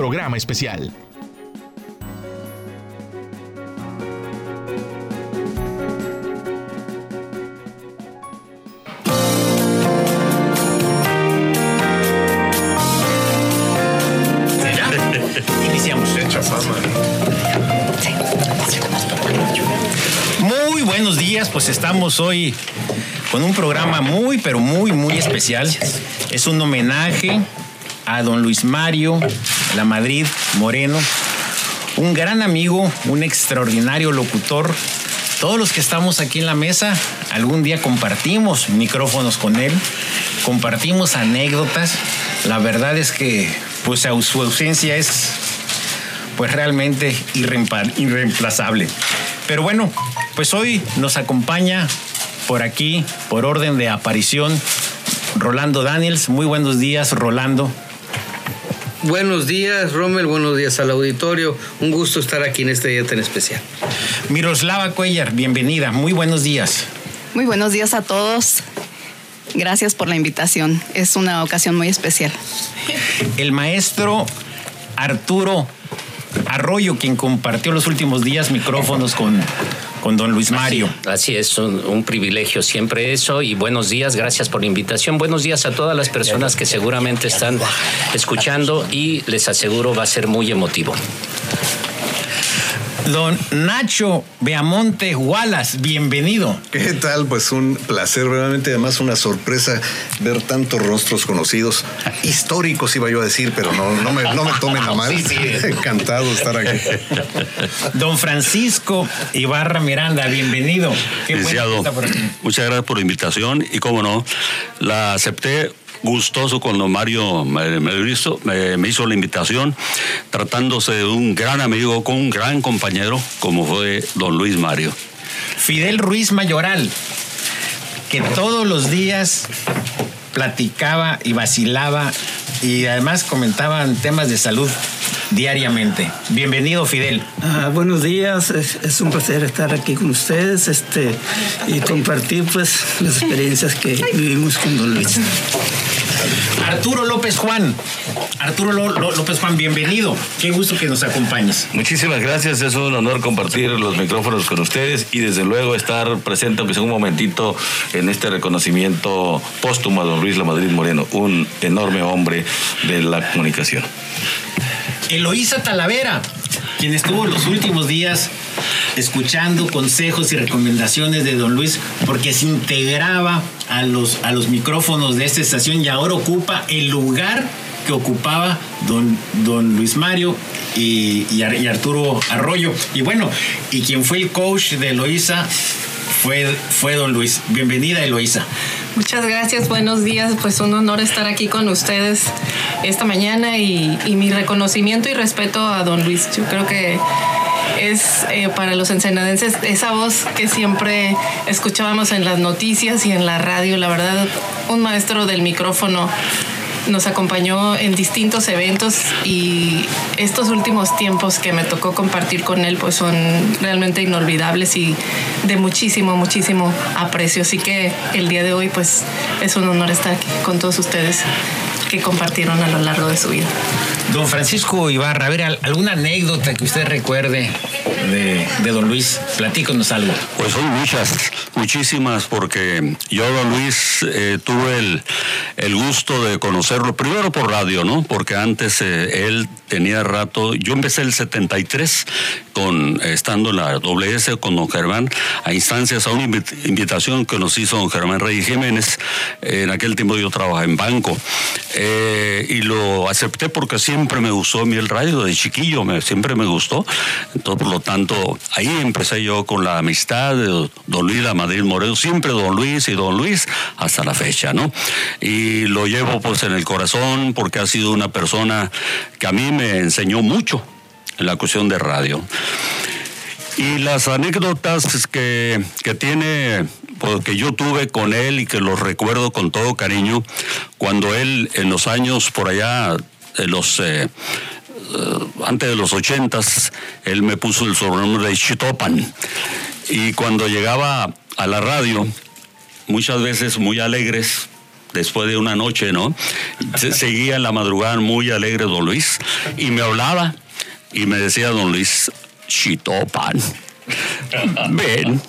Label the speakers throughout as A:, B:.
A: programa especial.
B: Iniciamos. Muy buenos días, pues estamos hoy con un programa muy, pero muy, muy especial. Es un homenaje a don Luis Mario La Madrid Moreno, un gran amigo, un extraordinario locutor. Todos los que estamos aquí en la mesa, algún día compartimos micrófonos con él, compartimos anécdotas. La verdad es que pues su ausencia es pues realmente irreemplazable. Pero bueno, pues hoy nos acompaña por aquí, por orden de aparición, Rolando Daniels. Muy buenos días, Rolando.
C: Buenos días, Rommel. Buenos días al auditorio. Un gusto estar aquí en este día tan especial.
B: Miroslava Cuellar, bienvenida. Muy buenos días.
D: Muy buenos días a todos. Gracias por la invitación. Es una ocasión muy especial.
B: El maestro Arturo Arroyo, quien compartió los últimos días micrófonos con, con don Luis Mario.
E: Así, es, un, un, privilegio siempre eso y buenos días, gracias por la invitación. Buenos días a todas las personas que seguramente están escuchando y les aseguro va a ser muy emotivo.
B: Don Nacho Beamonte Wallace, bienvenido.
F: ¿Qué tal? Pues un placer, realmente además una sorpresa ver tantos rostros conocidos, históricos iba yo a decir, pero no, no, me, no me tomen a mal. Sí, sí. Encantado de estar aquí.
B: Don Francisco Ibarra Miranda, bienvenido.
G: Qué Muchas gracias por la invitación y cómo no, la acepté gustoso cuando Mario me, me, hizo, me, me, hizo la invitación, tratándose de un gran amigo, con un gran compañero, como fue don Luis Mario.
B: Fidel Ruiz Mayoral, que todos los días platicaba y vacilaba y además comentaban temas de salud diariamente. Bienvenido, Fidel.
H: Ah, buenos días, es, es, un placer estar aquí con ustedes este, y compartir pues las experiencias que vivimos con Don Luis.
B: Arturo López Juan. Arturo López Juan, bienvenido. Qué gusto que nos acompañes.
I: Muchísimas gracias. Es un honor compartir los micrófonos con ustedes y desde luego estar presente, aunque sea un momentito, en este reconocimiento póstumo a don Luis La Madrid Moreno, un enorme hombre de la comunicación.
B: Eloísa Talavera, quien estuvo los últimos días escuchando consejos y recomendaciones de don Luis porque se integraba a los, a los micrófonos de esta estación y ahora ocupa el lugar que ocupaba don, don Luis Mario y, y, Arturo Arroyo. Y bueno, y quien fue el coach de Eloísa fue, fue don Luis. Bienvenida, Eloísa.
D: Muchas gracias, buenos días. Pues un honor estar aquí con ustedes esta mañana y, y mi reconocimiento y respeto a don Luis. Yo creo que es eh, para los ensenadenses esa voz que siempre escuchábamos en las noticias y en la radio. La verdad, un maestro del micrófono nos acompañó en distintos eventos y estos últimos tiempos que me tocó compartir con él pues son realmente inolvidables y de muchísimo, muchísimo aprecio. Así que el día de hoy pues es un honor estar aquí con todos ustedes que compartieron a lo largo de su vida.
B: Don Francisco Ibarra, a ver, alguna anécdota que usted recuerde de, don Luis, platíconos algo.
G: Pues son muchas, muchísimas, porque yo, don Luis, eh, tuve el, el, gusto de conocerlo, primero por radio, ¿no? Porque antes eh, él tenía rato, yo empecé el 73 con, estando en la WS con don Germán, a instancias, a una invitación que nos hizo don Germán Rey Jiménez, en aquel tiempo yo trabajaba en banco, eh, y lo acepté porque siempre me gustó a mí el radio, de chiquillo, me, siempre me gustó, entonces por lo tanto, ahí empecé yo con la amistad de don Luis La Madrid Moreno, siempre don Luis y don Luis hasta la fecha, ¿no? Y lo llevo pues en el corazón porque ha sido una persona que a mí me enseñó mucho en la cuestión de radio. Y las anécdotas que, que tiene pues, que yo tuve con él y que los recuerdo con todo cariño, cuando él en los años por allá, los eh, antes de los ochentas, él me puso el sobrenombre de Chitopan. Y cuando llegaba a la radio, muchas veces muy alegres, después de una noche, ¿no? Seguía en la madrugada muy alegre don Luis y me hablaba y me decía don Luis, Chitopan, ven,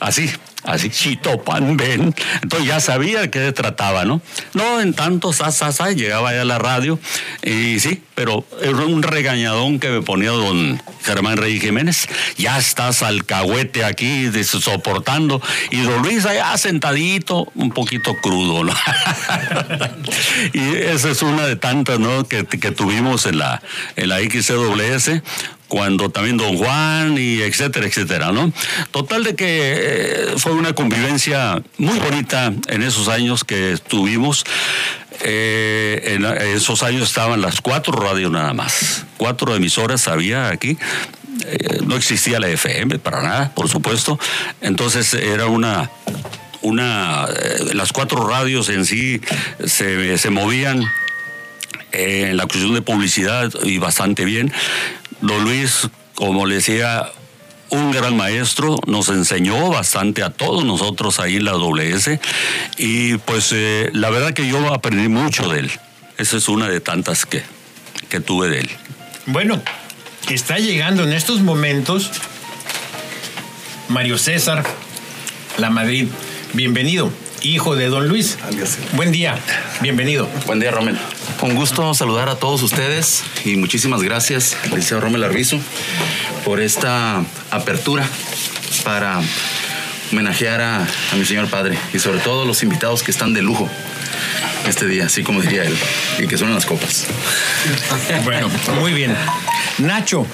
G: así, así, Chitopan, ven. Entonces ya sabía qué trataba, ¿no? No, en tanto, sa, llegaba ya a la radio y sí, pero era un regañadón que me ponía don Germán Rey Jiménez. Ya estás alcahuete aquí soportando y don Luis allá sentadito, un poquito crudo, ¿no? y esa es una de tantas, ¿no? Que, que tuvimos en la, en la XCWS cuando también don Juan y etcétera, etcétera, ¿no? Total de que eh, fue una convivencia muy bonita en esos años que tuvimos. Eh, en, esos años estaban las cuatro radios nada más, cuatro emisoras había aquí. Eh, no existía la FM para nada, por supuesto. Entonces era una una las cuatro radios en sí se, se movían en la cuestión de publicidad y bastante bien. Don Luis, como le decía, un gran maestro, nos enseñó bastante a todos nosotros ahí en la WS y pues eh, la verdad que yo aprendí mucho de él. Esa es una de tantas que, que tuve de él.
B: Bueno, está llegando en estos momentos Mario César La Madrid. Bienvenido hijo de don Luis. Buen día, bienvenido.
A: Buen día, Romel. Con gusto saludar a todos ustedes y muchísimas gracias, licenciado Romel Arbizu, por esta apertura para homenajear a, mi señor padre y sobre todo los invitados que están de lujo este día, así como diría él, y que suenan las copas.
B: Bueno, muy bien. Nacho,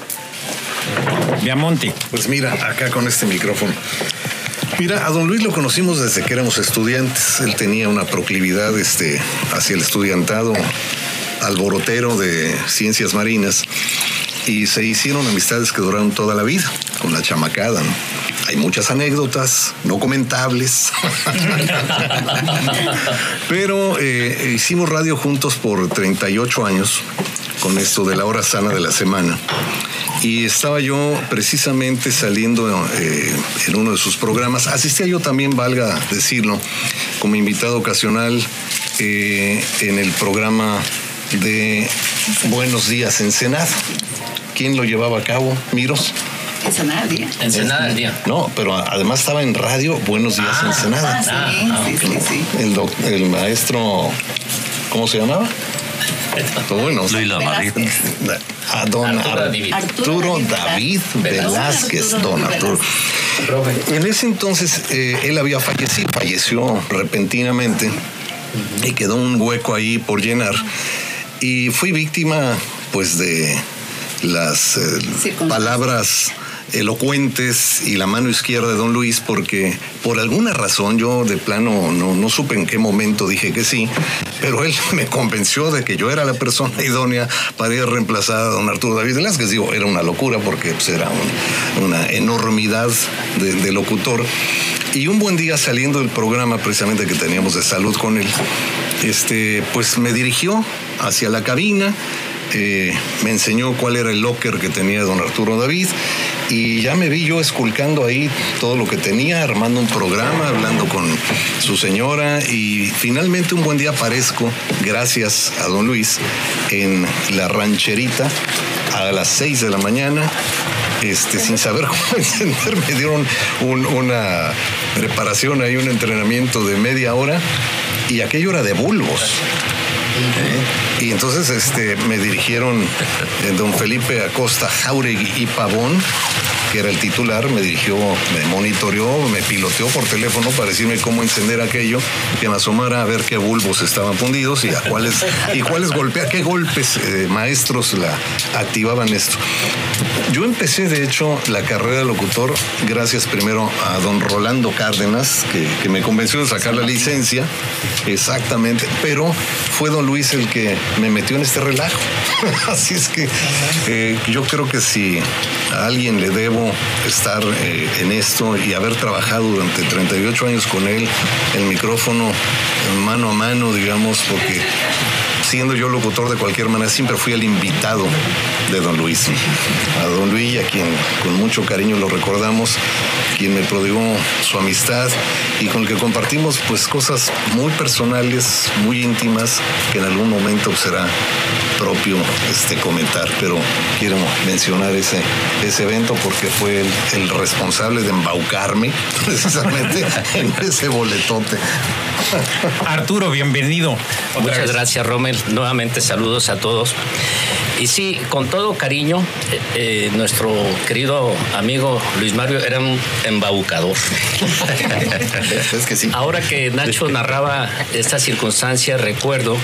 B: Viamonte.
F: Pues mira, acá con este micrófono. Mira, a don Luis lo conocimos desde que éramos estudiantes. Él tenía una proclividad este, hacia el estudiantado alborotero de ciencias marinas y se hicieron amistades que duraron toda la vida con la chamacada. Hay muchas anécdotas no comentables, pero eh, hicimos radio juntos por 38 años con esto de la hora sana de la semana y estaba yo precisamente saliendo eh, en uno de sus programas. Asistía yo también, valga decirlo, como invitado ocasional eh, en el programa de Buenos Días Ensenada. ¿Quién lo llevaba a cabo? Miros.
J: Ensenada al día.
E: Ensenada al día.
F: No, pero además estaba en radio Buenos Días ah, Ensenada.
J: Ah, sí, ah, sí, sí,
F: El, el maestro, ¿cómo se llamaba?
G: Bueno,
F: a don Arturo, David. Velázquez, don Arturo. En ese entonces eh, él había fallecido, falleció repentinamente y quedó un hueco ahí por llenar. Y fui víctima, pues, de las eh, palabras elocuentes y la mano izquierda de don Luis porque por alguna razón yo de plano no, no supe en qué momento dije que sí, pero él me convenció de que yo era la persona idónea para ir a reemplazar a don Arturo David Velázquez. Digo, era una locura porque pues, era una enormidad de, locutor. Y un buen día saliendo del programa precisamente que teníamos de salud con él, este, pues me dirigió hacia la cabina, eh, me enseñó cuál era el locker que tenía don Arturo David y ya me vi yo esculcando ahí todo lo que tenía, armando un programa, hablando con su señora y finalmente un buen día aparezco, gracias a don Luis, en la rancherita a las 6 de la mañana. Este, sin saber cómo encender, me dieron una preparación ahí, un entrenamiento de media hora y aquello era de bulbos. Y entonces este, me dirigieron eh, don Felipe Acosta Jauregui y Pavón, que era el titular, me dirigió, me monitoreó, me piloteó por teléfono para decirme cómo encender aquello, que me asomara a ver qué bulbos estaban fundidos y a cuáles, y cuáles golpea, qué golpes eh, maestros la activaban esto. Yo empecé, de hecho, la carrera de locutor gracias primero a don Rolando Cárdenas, que, que me convenció de sacar la licencia, exactamente, pero fue don Luis el que me metió en este relajo. Así es que eh, yo creo que si a alguien le debo estar eh, en esto y haber trabajado durante 38 años con él, el micrófono mano a mano, digamos, porque siendo yo locutor de cualquier manera, siempre fui el invitado de don Luis. A don Luis, a quien con mucho cariño lo recordamos, quien me prodigó su amistad y con el que compartimos pues cosas muy personales, muy íntimas, que en algún momento será propio este, comentar, pero quiero mencionar ese, ese evento porque fue el, responsable de embaucarme precisamente en ese boletote.
B: Arturo, bienvenido.
E: Muchas gracias, Rommel. Nuevamente saludos a todos. Y sí, con todo cariño, eh, eh, nuestro querido amigo Luis Mario era un embaucador.
F: es que sí.
E: Ahora que Nacho narraba esta circunstancia, recuerdo,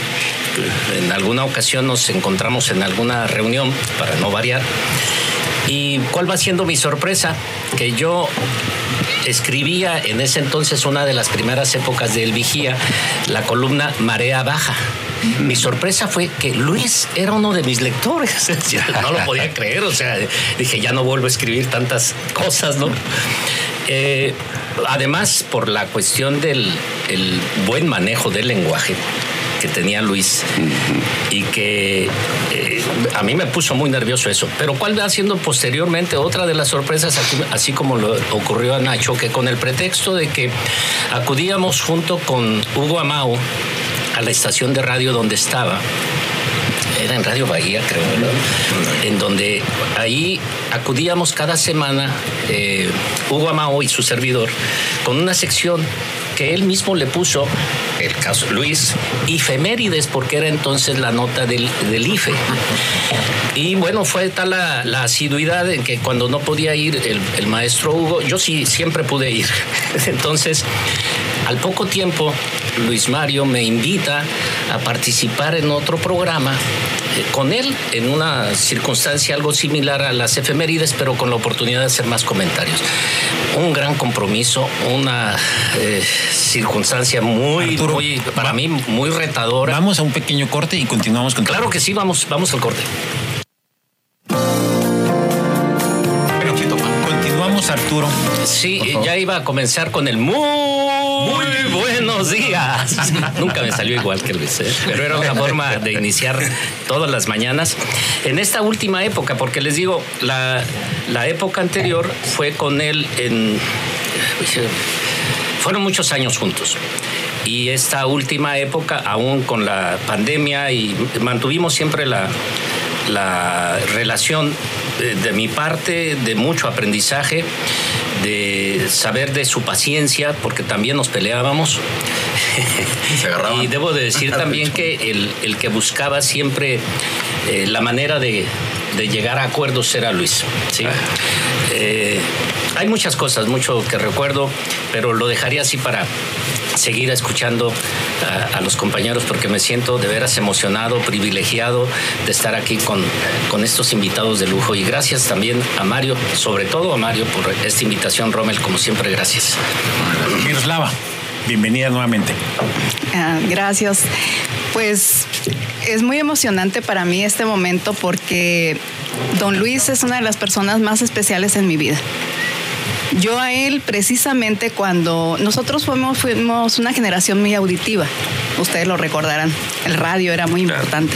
E: en alguna ocasión nos encontramos en alguna reunión, para no variar, y cuál va siendo mi sorpresa, que yo escribía en ese entonces una de las primeras épocas del Vigía, la columna Marea Baja mi sorpresa fue que Luis era uno de mis lectores. no lo podía creer, o sea, dije, ya no vuelvo a escribir tantas cosas, ¿no? Eh, además, por la cuestión del buen manejo del lenguaje que tenía Luis y que eh, a mí me puso muy nervioso eso. Pero cuál va siendo posteriormente otra de las sorpresas, así como lo ocurrió a Nacho, que con el pretexto de que acudíamos junto con Hugo Amao, a la estación de radio donde estaba. Era en Radio Bahía, creo, En donde ahí acudíamos cada semana eh, Hugo Amao y su servidor con una sección que él mismo le puso, el caso Luis, Ifemérides, porque era entonces la nota del, del IFE. Y bueno, fue tal la, la, asiduidad en que cuando no podía ir el, el maestro Hugo, yo sí siempre pude ir. Entonces, al poco tiempo, Luis Mario me invita a participar en otro programa eh, con él en una circunstancia algo similar a las efemérides, pero con la oportunidad de hacer más comentarios. Un gran compromiso, una eh, circunstancia muy, muy, para mí, muy retadora.
B: Vamos a un pequeño corte y continuamos con
E: Claro que sí, vamos, vamos al corte. Sí, ya iba a comenzar con el muy muy buenos días. Nunca me salió igual que Luis, ¿eh? pero era una forma de iniciar todas las mañanas. En esta última época, porque les digo, la, la época anterior fue con él en... Fueron muchos años juntos y esta última época, aún con la pandemia, y mantuvimos siempre la, la relación de, de, mi parte de mucho aprendizaje de saber de su paciencia, porque también nos peleábamos. y debo de decir también que el, que buscaba siempre eh, la manera de, llegar a acuerdos era Luis. ¿sí? Eh, hay muchas cosas, mucho que recuerdo, pero lo dejaría así para seguir escuchando a, los compañeros porque me siento de veras emocionado, privilegiado de estar aquí con, con estos invitados de lujo y gracias también a Mario, sobre todo a Mario por esta invitación, Rommel, como siempre, gracias.
B: Miroslava, bienvenida nuevamente.
K: Ah, gracias. Pues es muy emocionante para mí este momento porque don Luis es una de las personas más especiales en mi vida. Yo a él precisamente cuando nosotros fuimos, fuimos una generación muy auditiva, ustedes lo recordarán, el radio era muy importante.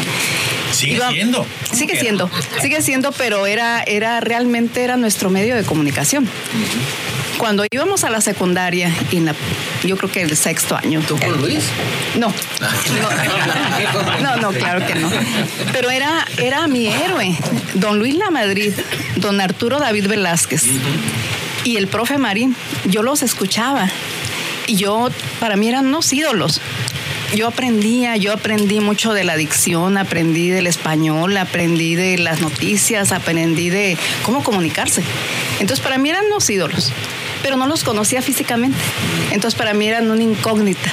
B: Sigue siendo.
K: Sigue siendo, sigue siendo, pero era, era realmente era nuestro medio de comunicación. Cuando íbamos a la secundaria, y yo creo que el sexto año.
C: ¿Tú con Luis?
K: No. No, no, claro que no. Pero era, era mi héroe, don Luis La Madrid, don Arturo David Velázquez y el profe Marín, yo los escuchaba y yo, para mí eran unos ídolos. Yo aprendía, yo aprendí mucho de la dicción, aprendí del español, aprendí de las noticias, aprendí de cómo comunicarse. Entonces para mí eran unos ídolos, pero no los conocía físicamente. Entonces para mí eran una incógnita.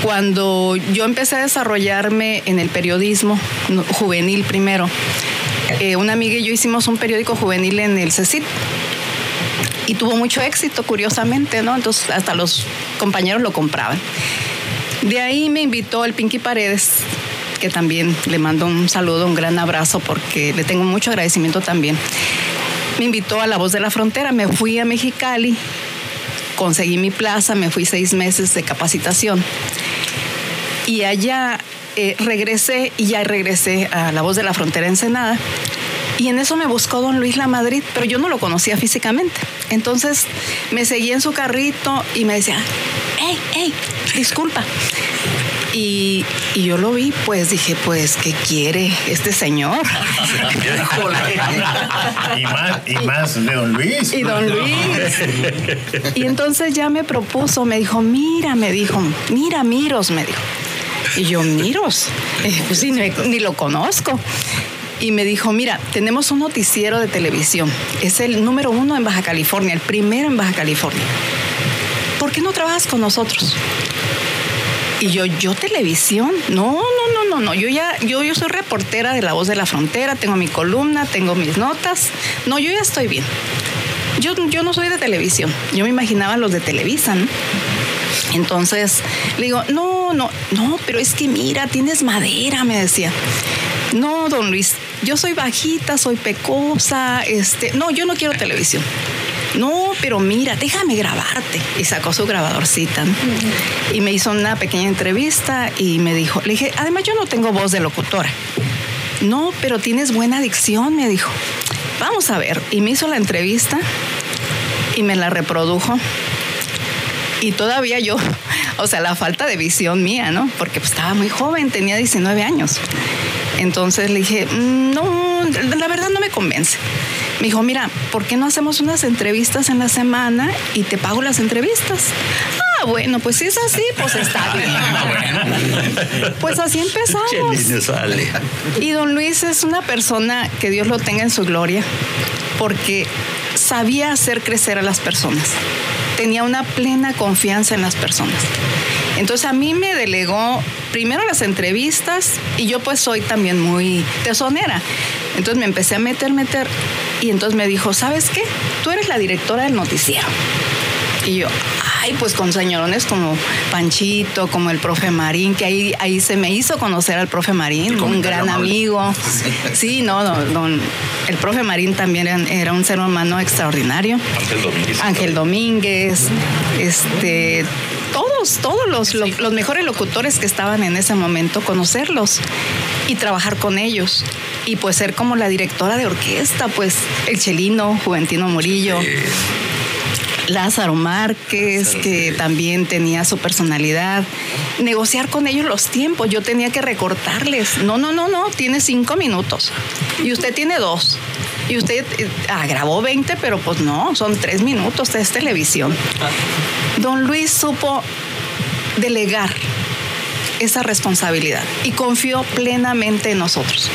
K: Cuando yo empecé a desarrollarme en el periodismo juvenil primero, eh, una amiga y yo hicimos un periódico juvenil en el CECIT, y tuvo mucho éxito, curiosamente, ¿no? Entonces hasta los compañeros lo compraban. De ahí me invitó el Pinky Paredes, que también le mando un saludo, un gran abrazo, porque le tengo mucho agradecimiento también. Me invitó a La Voz de la Frontera, me fui a Mexicali, conseguí mi plaza, me fui seis meses de capacitación. Y allá eh, regresé y ya regresé a La Voz de la Frontera Ensenada Y en eso me buscó don Luis La Madrid, pero yo no lo conocía físicamente. Entonces me seguía en su carrito y me decía, hey, hey, disculpa. Y, y, yo lo vi, pues dije, pues, ¿qué quiere este señor?
B: y, más, y más de don Luis.
K: Y don Luis. Y entonces ya me propuso, me dijo, mira, me dijo, mira, Miros, me dijo. Y yo, Miros, eh, pues sí, ni, ni lo conozco y me dijo, mira, tenemos un noticiero de televisión. Es el número uno en Baja California, el primero en Baja California. ¿Por qué no trabajas con nosotros? Y yo, ¿yo televisión? No, no, no, no, no. Yo ya, yo, yo soy reportera de La Voz de la Frontera, tengo mi columna, tengo mis notas. No, yo ya estoy bien. Yo, yo no soy de televisión. Yo me imaginaba los de Televisa, ¿no? Entonces le digo, no, no, no, pero es que mira, tienes madera, me decía. No, don Luis, yo soy bajita, soy pecosa, este, no, yo no quiero televisión. No, pero mira, déjame grabarte. Y sacó su grabadorcita. Y me hizo una pequeña entrevista y me dijo, le dije, además yo no tengo voz de locutora. No, pero tienes buena dicción, me dijo. Vamos a ver. Y me hizo la entrevista y me la reprodujo. Y todavía yo, o sea, la falta de visión mía, ¿no? Porque pues, estaba muy joven, tenía 19 años. Entonces le dije, mm, no, la verdad no me convence. Me dijo, mira, ¿por qué no hacemos unas entrevistas en la semana y te pago las entrevistas? Ah, bueno, pues si es así, pues está bien. Pues así empezamos. Y don Luis es una persona que Dios lo tenga en su gloria, porque sabía hacer crecer a las personas. Tenía una plena confianza en las personas. Entonces a mí me delegó primero las entrevistas y yo pues soy también muy tesonera. Entonces me empecé a meter, meter y entonces me dijo, ¿sabes qué? Tú eres la directora del noticiero. Y yo, ay, pues con señorones como Panchito, como el profe Marín, que ahí, ahí se me hizo conocer al profe Marín, un gran amigo. Sí, no, no, el profe Marín también era, un ser humano extraordinario.
I: Ángel Domínguez.
K: Ángel Domínguez, este, todos, todos los, los, mejores locutores que estaban en ese momento, conocerlos y trabajar con ellos. Y pues ser como la directora de orquesta, pues el Chelino, Juventino Murillo. Lázaro Márquez, que también tenía su personalidad. Negociar con ellos los tiempos. Yo tenía que recortarles. No, no, no, no. Tiene cinco minutos. Y usted tiene dos. Y usted eh, ah, grabó 20, pero pues no, son tres minutos, es televisión. Don Luis supo delegar esa responsabilidad y confió plenamente en nosotros.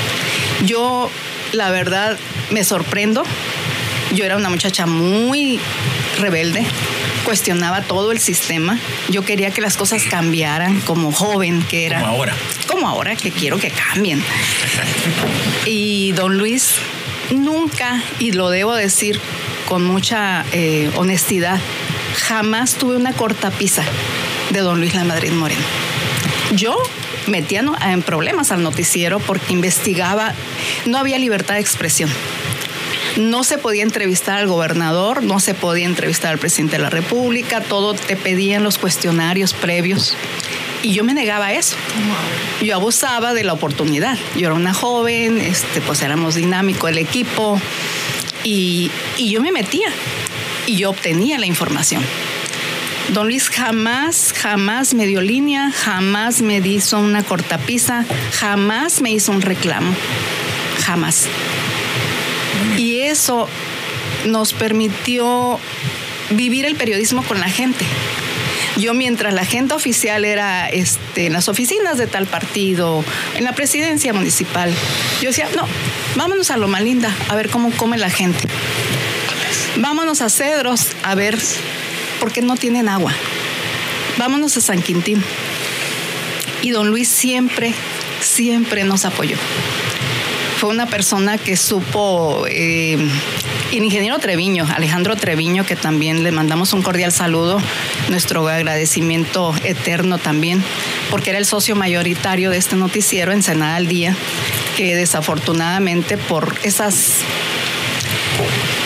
K: Yo, la verdad, me sorprendo. Yo era una muchacha muy rebelde, cuestionaba todo el sistema. Yo quería que las cosas cambiaran como joven que era.
B: Como ahora.
K: Como ahora, que quiero que cambien. Y don Luis nunca, y lo debo decir con mucha eh, honestidad, jamás tuve una cortapisa de don Luis La Madrid Moreno. Yo metía en problemas al noticiero porque investigaba, no había libertad de expresión. No se podía entrevistar al gobernador, no se podía entrevistar al presidente de la República, todo te pedían los cuestionarios previos. Y yo me negaba a eso. Yo abusaba de la oportunidad. Yo era una joven, este, pues éramos dinámico el equipo y, y yo me metía y yo obtenía la información. Don Luis jamás, jamás me dio línea, jamás me hizo una cortapisa, jamás me hizo un reclamo, jamás. Y eso nos permitió vivir el periodismo con la gente. Yo mientras la agenda oficial era este, en las oficinas de tal partido, en la presidencia municipal, yo decía, no, vámonos a Loma Linda a ver cómo come la gente. Vámonos a Cedros a ver por qué no tienen agua. Vámonos a San Quintín. Y don Luis siempre, siempre nos apoyó fue una persona que supo, eh, el ingeniero Treviño, Alejandro Treviño, que también le mandamos un cordial saludo, nuestro agradecimiento eterno también, porque era el socio mayoritario de este noticiero, Ensenada al Día, que desafortunadamente por esas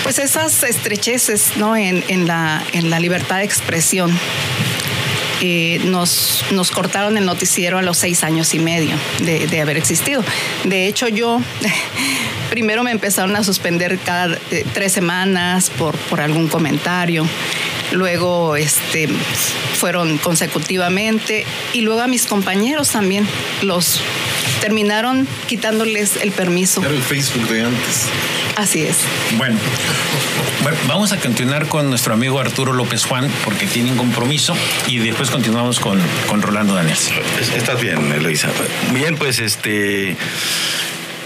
K: pues esas estrecheces ¿no? en, en, la, en la libertad de expresión eh, nos, nos cortaron el noticiero a los seis años y medio de, haber existido. De hecho, yo primero me empezaron a suspender cada eh, tres semanas por, por algún comentario. Luego este, fueron consecutivamente y luego a mis compañeros también los terminaron quitándoles el permiso.
F: Era el Facebook de antes.
K: Así es.
B: Bueno, bueno, vamos a continuar con nuestro amigo Arturo López Juan porque tiene un compromiso y después continuamos con, con Rolando Daniel.
I: Estás bien, Eloisa. Bien, pues este.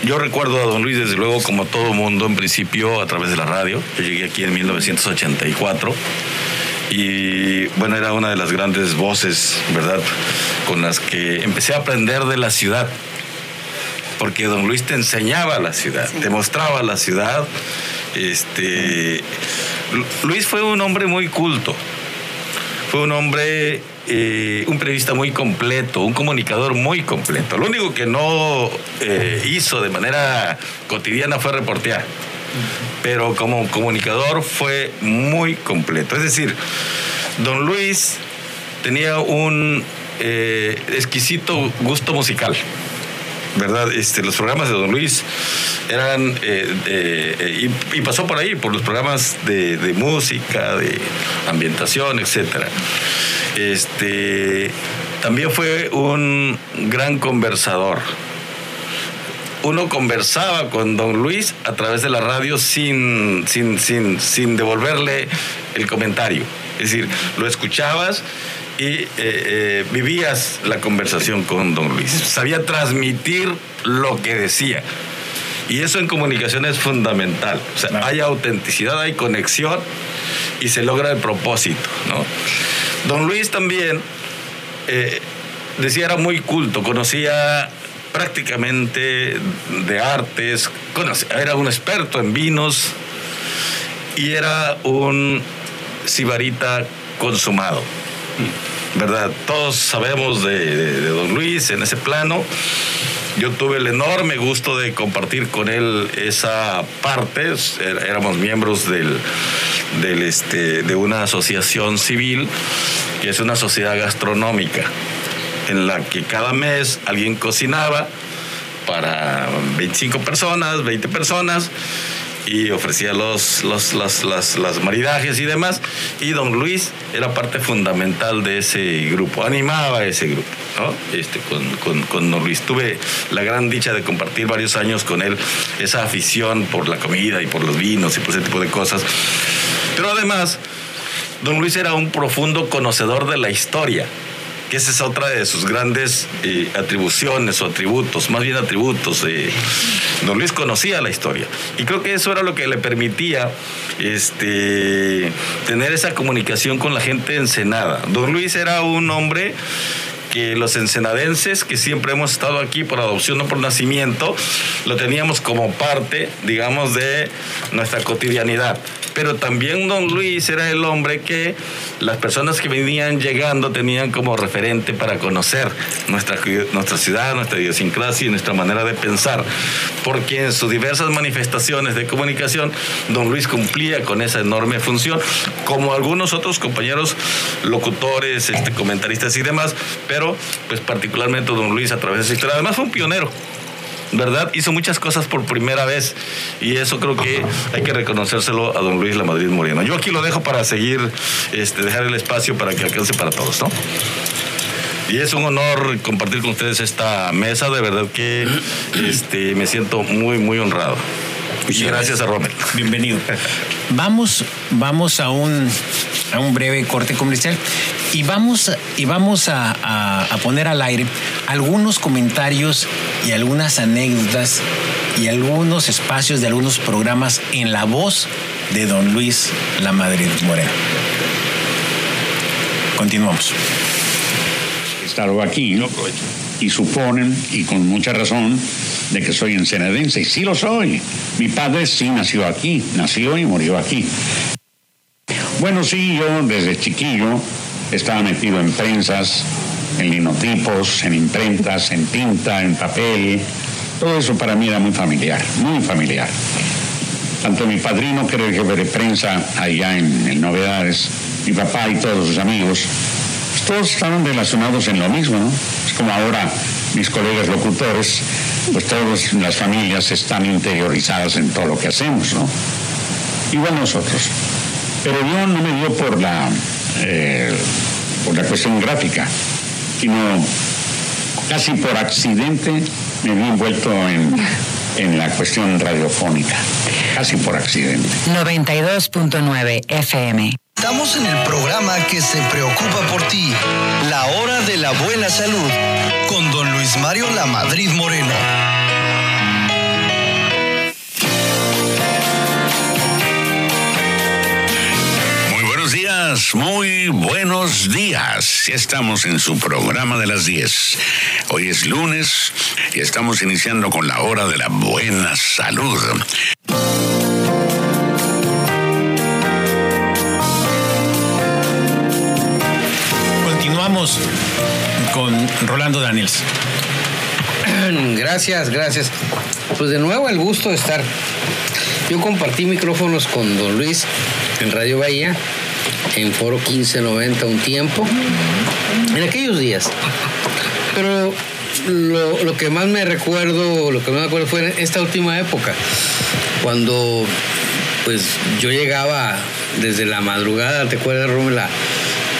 I: Yo recuerdo a don Luis, desde luego, como todo mundo, en principio, a través de la radio. Yo llegué aquí en 1984 y, bueno, era una de las grandes voces, ¿verdad?, con las que empecé a aprender de la ciudad. Porque don Luis te enseñaba la ciudad, te mostraba la ciudad. Este, Luis fue un hombre muy culto. Fue un hombre eh, un periodista muy completo, un comunicador muy completo. Lo único que no eh, hizo de manera cotidiana fue reportear, pero como comunicador fue muy completo. Es decir, don Luis tenía un eh, exquisito gusto musical. ¿Verdad? Este, los programas de Don Luis eran, y, pasó por ahí, por los programas de, música, de ambientación, etcétera. Este, también fue un gran conversador. Uno conversaba con don Luis a través de la radio sin, sin, sin, sin devolverle el comentario. Es decir, lo escuchabas y eh, eh, vivías la conversación con don Luis. Sabía transmitir lo que decía. Y eso en comunicación es fundamental. O sea, hay autenticidad, hay conexión y se logra el propósito, ¿no? Don Luis también eh, decía era muy culto, conocía prácticamente de artes, era un experto en vinos y era un sibarita consumado. ¿Verdad? Todos sabemos de, Don Luis en ese plano. Yo tuve el enorme gusto de compartir con él esa parte. Éramos miembros este, de una asociación civil que es una sociedad gastronómica en la que cada mes alguien cocinaba para 25 personas, 20 personas y ofrecía los, los, las, maridajes y demás. Y don Luis era parte fundamental de ese grupo, animaba ese grupo, ¿no? Este, con, con, don Luis. Tuve la gran dicha de compartir varios años con él esa afición por la comida y por los vinos y por ese tipo de cosas. Pero además, don Luis era un profundo conocedor de la historia que esa es otra de sus grandes eh, atribuciones o atributos, más bien atributos. Eh. Don Luis conocía la historia y creo que eso era lo que le permitía este, tener esa comunicación con la gente ensenada. Don Luis era un hombre que los ensenadenses, que siempre hemos estado aquí por adopción o por nacimiento, lo teníamos como parte, digamos, de nuestra cotidianidad. Pero también don Luis era el hombre que las personas que venían llegando tenían como referente para conocer nuestra, nuestra ciudad, nuestra idiosincrasia y nuestra manera de pensar, porque en sus diversas manifestaciones de comunicación, don Luis cumplía con esa enorme función, como algunos otros compañeros locutores, este, comentaristas y demás, pero pues particularmente don Luis a través de su historia, además fue un pionero. ¿verdad? Hizo muchas cosas por primera vez y eso creo que hay que reconocérselo a don Luis La Madrid Moreno. Yo aquí lo dejo para seguir, este, dejar el espacio para que alcance para todos, ¿no? Y es un honor compartir con ustedes esta mesa, de verdad que este, me siento muy, muy honrado. Y gracias a Rommel.
B: Bienvenido. Vamos, vamos a un, a un breve corte comercial y vamos, y vamos a, poner al aire algunos comentarios y algunas anécdotas y algunos espacios de algunos programas en la voz de don Luis La Madrid Moreno. Continuamos.
L: Estado aquí y suponen, y con mucha razón, de que soy ensenadense, y sí lo soy. Mi padre sí nació aquí, nació y murió aquí. Bueno, sí, yo desde chiquillo estaba metido en prensas, en linotipos, en imprentas, en tinta, en papel. Todo eso para mí era muy familiar, muy familiar. Tanto mi padrino, que era el jefe de prensa allá en, Novedades, mi papá y todos sus amigos, pues todos estaban relacionados en lo mismo, ¿no? Es como ahora mis colegas locutores, pues todas las familias están interiorizadas en todo lo que hacemos, ¿no? Igual nosotros. Pero yo no me dio por la, eh, por la cuestión gráfica, sino casi por accidente me vi envuelto en, en la cuestión radiofónica, casi por accidente.
M: 92.9 FM.
N: Estamos en el programa que se preocupa por ti, La Hora de la Buena Salud, con don Luis Mario La Madrid Moreno.
L: Muy buenos días. Ya estamos en su programa de las 10. Hoy es lunes y estamos iniciando con la hora de la buena salud.
B: Continuamos con Rolando Daniels.
C: Gracias, gracias. Pues de nuevo el gusto de estar. Yo compartí micrófonos con don Luis en Radio Bahía, en Foro 1590 un tiempo, en aquellos días. Pero lo, lo que más me recuerdo, lo que más me acuerdo fue en esta última época, cuando pues yo llegaba desde la madrugada, ¿te acuerdas, Romela?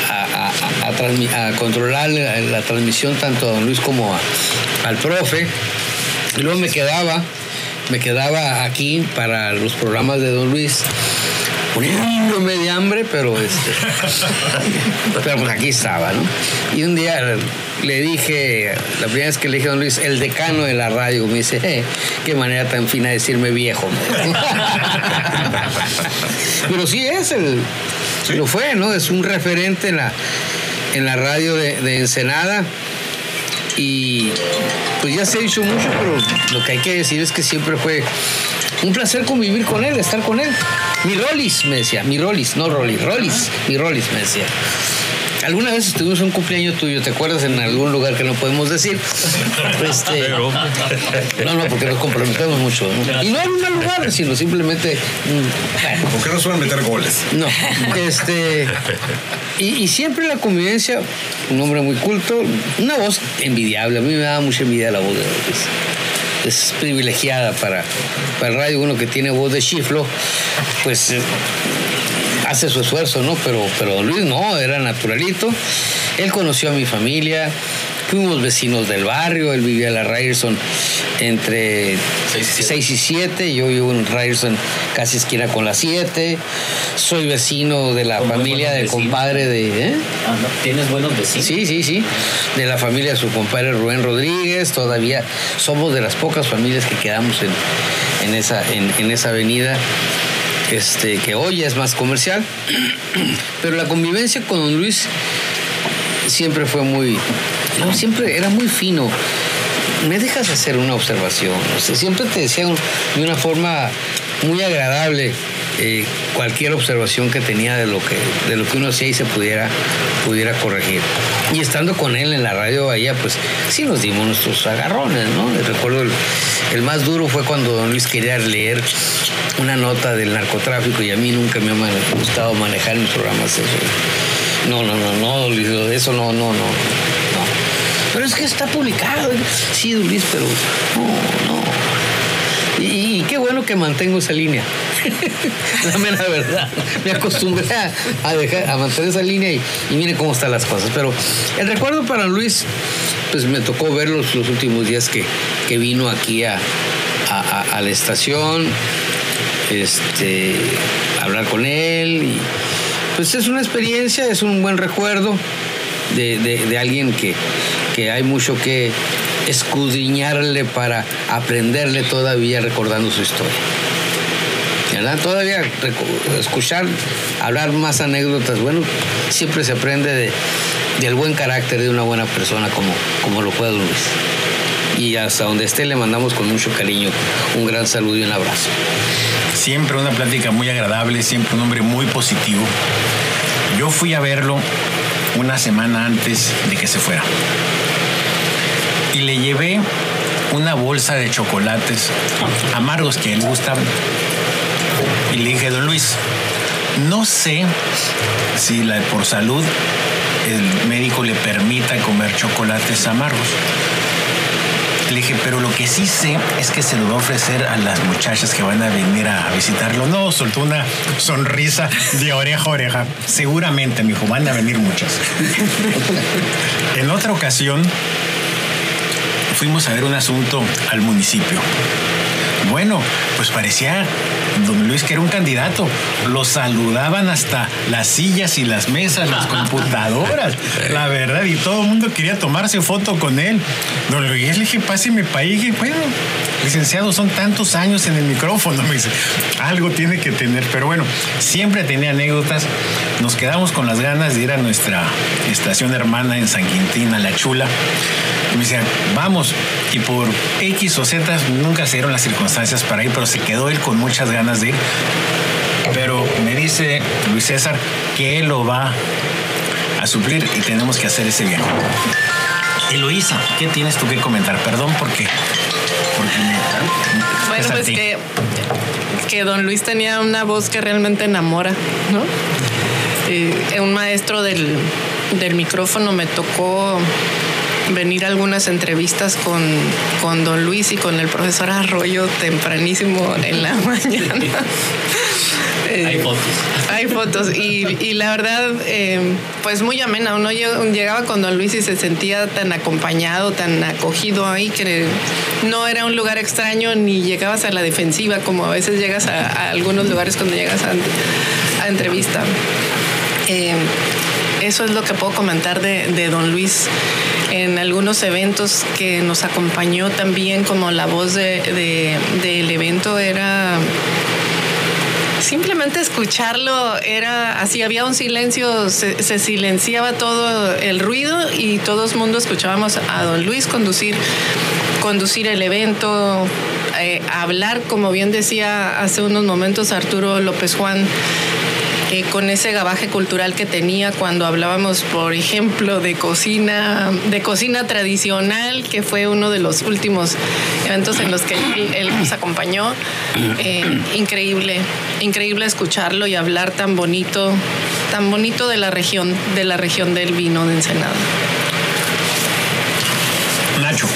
C: A, a- a- controlar la, la transmisión tanto a don Luis como al profe. Y luego me quedaba, me quedaba aquí para los programas de don Luis. Poniéndome de hambre, pero este. pero pues aquí estaba, ¿no? Y un día le dije, la primera vez que le dije a don Luis, el decano de la radio, me dice, "Eh, qué manera tan fina de decirme viejo. pero sí es el. Lo fue, ¿no? Es un referente en la, en la radio de, de Ensenada. Y pues ya se ha dicho mucho, pero lo que hay que decir es que siempre fue un placer convivir con él, estar con él. Mi Rolis, me decía, mi Rolis, no Rolis, Rolis, mi Rolis, me decía. Alguna vez estuvimos en un cumpleaños tuyo, ¿te acuerdas? En algún lugar que no podemos decir. Este, no, no, porque nos comprometemos mucho. ¿no? Y no en un lugar, sino simplemente. mm, bueno.
F: ¿Por qué no suelen meter goles?
C: No, este. Y, y siempre la convivencia, un hombre muy culto, una voz envidiable. A mí me daba mucha envidia la voz de Luis. Es privilegiada para, para el radio. Uno que tiene voz de chiflo, pues eh, hace su esfuerzo, ¿no? Pero, pero Luis no, era naturalito. Él conoció a mi familia. Fuimos vecinos del barrio, él vivía en la Ryerson entre 6 y 7, yo vivo en Ryerson casi esquina con la 7, soy vecino de la familia del
E: vecinos.
C: compadre de... ¿eh?
E: Ah, no, ¿Tienes buenos vecinos?
C: Sí, sí, sí, de la familia de su compadre Rubén Rodríguez, todavía somos de las pocas familias que quedamos en, en, esa, en, en esa avenida. Este, que hoy es más comercial, pero la convivencia con don Luis siempre fue muy, no, siempre era muy fino. Me dejas hacer una observación. Siempre te decía de una forma muy agradable eh, cualquier observación que tenía de lo que, de lo que uno hacía y se pudiera, pudiera corregir. Y estando con él en la radio allá, pues sí nos dimos nuestros agarrones, ¿no? Recuerdo el, el más duro fue cuando don Luis quería leer una nota del narcotráfico y a mí nunca me ha gustado manejar en programas eso. No, no, no, no, Luis, eso no, no, no. Pero es que está publicado. Sí, Luis, pero no, no. Y, qué bueno que mantengo esa línea. La mera verdad. Me acostumbré a, a dejar, a mantener esa línea y, y mire cómo están las cosas. Pero el recuerdo para Luis, pues me tocó verlos los últimos días que, que vino aquí a, a- a- la estación, este, hablar con él. Pues es una experiencia, es un buen recuerdo de, de- de alguien que, que hay mucho que escudriñarle para aprenderle todavía recordando su historia. ¿Verdad? Todavía escuchar, hablar más anécdotas, bueno, siempre se aprende de- del buen carácter de una buena persona como, como lo fue Luis. Y hasta donde esté le mandamos con mucho cariño un gran saludo y un abrazo.
B: Siempre una plática muy agradable, siempre un hombre muy positivo. Yo fui a verlo una semana antes de que se fuera. Y le llevé una bolsa de chocolates amargos que él gustaban. Y le dije, don Luis, no sé si por salud el médico le permita comer chocolates amargos. Le dije, pero lo que sí sé es que se lo va a ofrecer a las muchachas que van a venir a visitarlo. No, soltó una sonrisa de oreja a oreja. Seguramente, mi hijo, van a venir muchas. en otra ocasión, fuimos a ver un asunto al municipio. Bueno, pues parecía don Luis que era un candidato. Lo saludaban hasta las sillas y las mesas, las computadoras, la verdad, y todo el mundo quería tomarse foto con él. Don Luis le dije, páseme para ahí. Bueno, licenciado, son tantos años en el micrófono, me dice, algo tiene que tener. Pero bueno, siempre tenía anécdotas. Nos quedamos con las ganas de ir a nuestra estación hermana en San Quintín, a La Chula. Y me decían, vamos. Y por X o Z nunca se dieron las circunstancias para ir, pero se quedó él con muchas ganas de ir. Pero me dice Luis César que él lo va a suplir y tenemos que hacer ese viaje. Eloísa, ¿qué tienes tú que comentar? Perdón porque... porque me,
D: bueno, pues que, que don Luis tenía una voz que realmente enamora, ¿no? Eh, un maestro del, del micrófono me tocó venir a algunas entrevistas con, con don Luis y con el profesor Arroyo tempranísimo en la mañana.
E: hay fotos.
D: Hay fotos y, y la verdad, eh, pues muy amena. Uno llegaba con don Luis y se sentía tan acompañado, tan acogido ahí que no era un lugar extraño ni llegabas a la defensiva como a veces llegas a, a algunos lugares cuando llegas a, a entrevista. Eh, eso es lo que puedo comentar de, de, don Luis en algunos eventos que nos acompañó también como la voz de, de, evento era simplemente escucharlo era así había un silencio se, se, silenciaba todo el ruido y todo el mundo escuchábamos a don Luis conducir conducir el evento eh, hablar como bien decía hace unos momentos Arturo López Juan eh, con ese gabaje cultural que tenía cuando hablábamos, por ejemplo, de cocina, de cocina tradicional, que fue uno de los últimos eventos en los que él, él nos acompañó. Eh, increíble, increíble escucharlo y hablar tan bonito, tan bonito de la región, de la región del vino de Ensenada.
B: Nacho.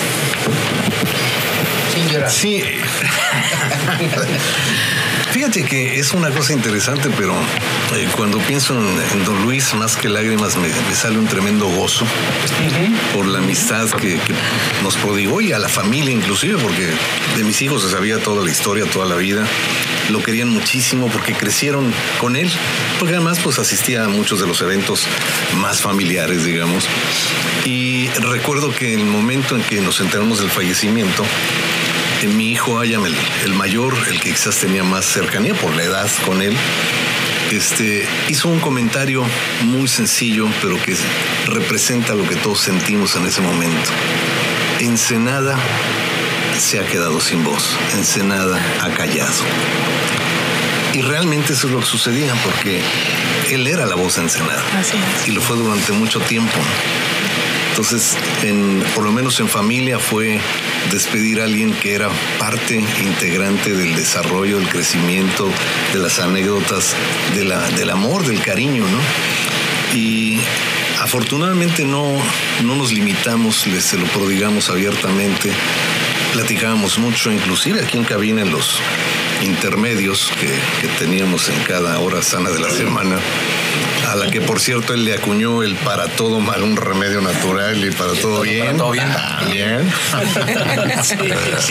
F: Sí. Fíjate que es una cosa interesante, pero eh, cuando pienso en, Don Luis, más que lágrimas, me, sale un tremendo gozo por la amistad que, nos prodigó y a la familia inclusive, porque de mis hijos se sabía toda la historia, toda la vida. Lo querían muchísimo porque crecieron con él, porque además pues asistía a muchos de los eventos más familiares, digamos. Y recuerdo que el momento en que nos enteramos del fallecimiento, mi hijo Ayam, el, mayor, el que quizás tenía más cercanía por la edad con él, este, hizo un comentario muy sencillo, pero que representa lo que todos sentimos en ese momento. Ensenada se ha quedado sin voz, Ensenada ha callado. Y realmente eso es lo que sucedía, porque él era la voz de Ensenada.
D: Así es.
F: Y lo fue durante mucho tiempo. Entonces, en, por lo menos en familia fue despedir a alguien que era parte integrante del desarrollo, del crecimiento, de las anécdotas, del amor, del cariño, ¿no? Y afortunadamente no, no nos limitamos, les, se lo prodigamos abiertamente, platicábamos mucho, inclusive aquí en cabina en los intermedios que, que teníamos en cada hora sana de la semana a la que por cierto él le acuñó el para todo mal un remedio natural y para todo bien.
B: Para todo bien.
F: Ah, bien. sí.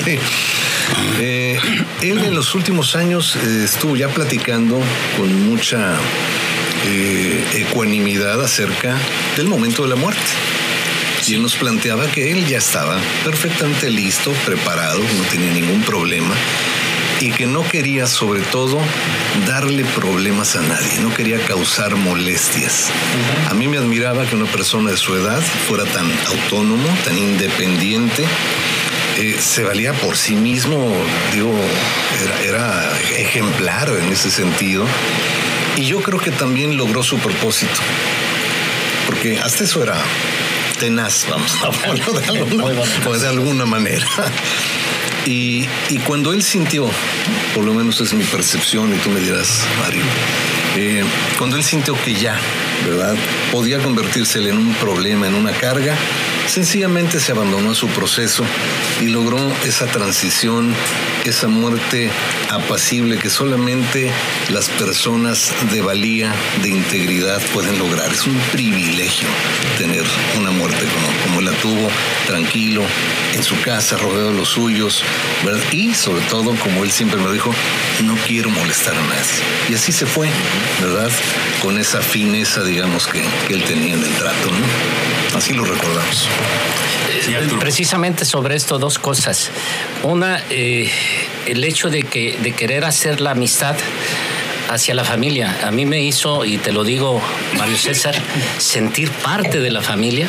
F: Sí. Eh, él en los últimos años eh, estuvo ya platicando con mucha eh, ecuanimidad acerca del momento de la muerte. Y él nos planteaba que él ya estaba perfectamente listo, preparado, no tenía ningún problema y que no quería sobre todo darle problemas a nadie, no quería causar molestias. Uh -huh. A mí me admiraba que una persona de su edad fuera tan autónomo, tan independiente, eh, se valía por sí mismo, digo, era, era ejemplar en ese sentido. Y yo creo que también logró su propósito, porque hasta eso era tenaz, vamos a ponerlo de alguna, de alguna manera. Y, cuando él sintió, por lo menos es mi percepción, y tú me dirás, Mario, eh, cuando él sintió que ya, ¿verdad? Podía convertirse en un problema, en una carga, Sencillamente se abandonó su proceso y logró esa transición, esa muerte apacible que solamente las personas de valía, de integridad pueden lograr. Es un privilegio tener una muerte como, como la tuvo, tranquilo, en su casa, rodeado de los suyos, ¿verdad? Y sobre todo, como él siempre me dijo, no quiero molestar a nadie. Y así se fue, ¿verdad? Con esa fineza, digamos, que, que él tenía en el trato, ¿no? Así lo recordamos.
E: Precisamente sobre esto, dos cosas. Una, eh, el hecho de, que, de querer hacer la amistad hacia la familia. A mí me hizo, y te lo digo, Mario César, sentir parte de la familia.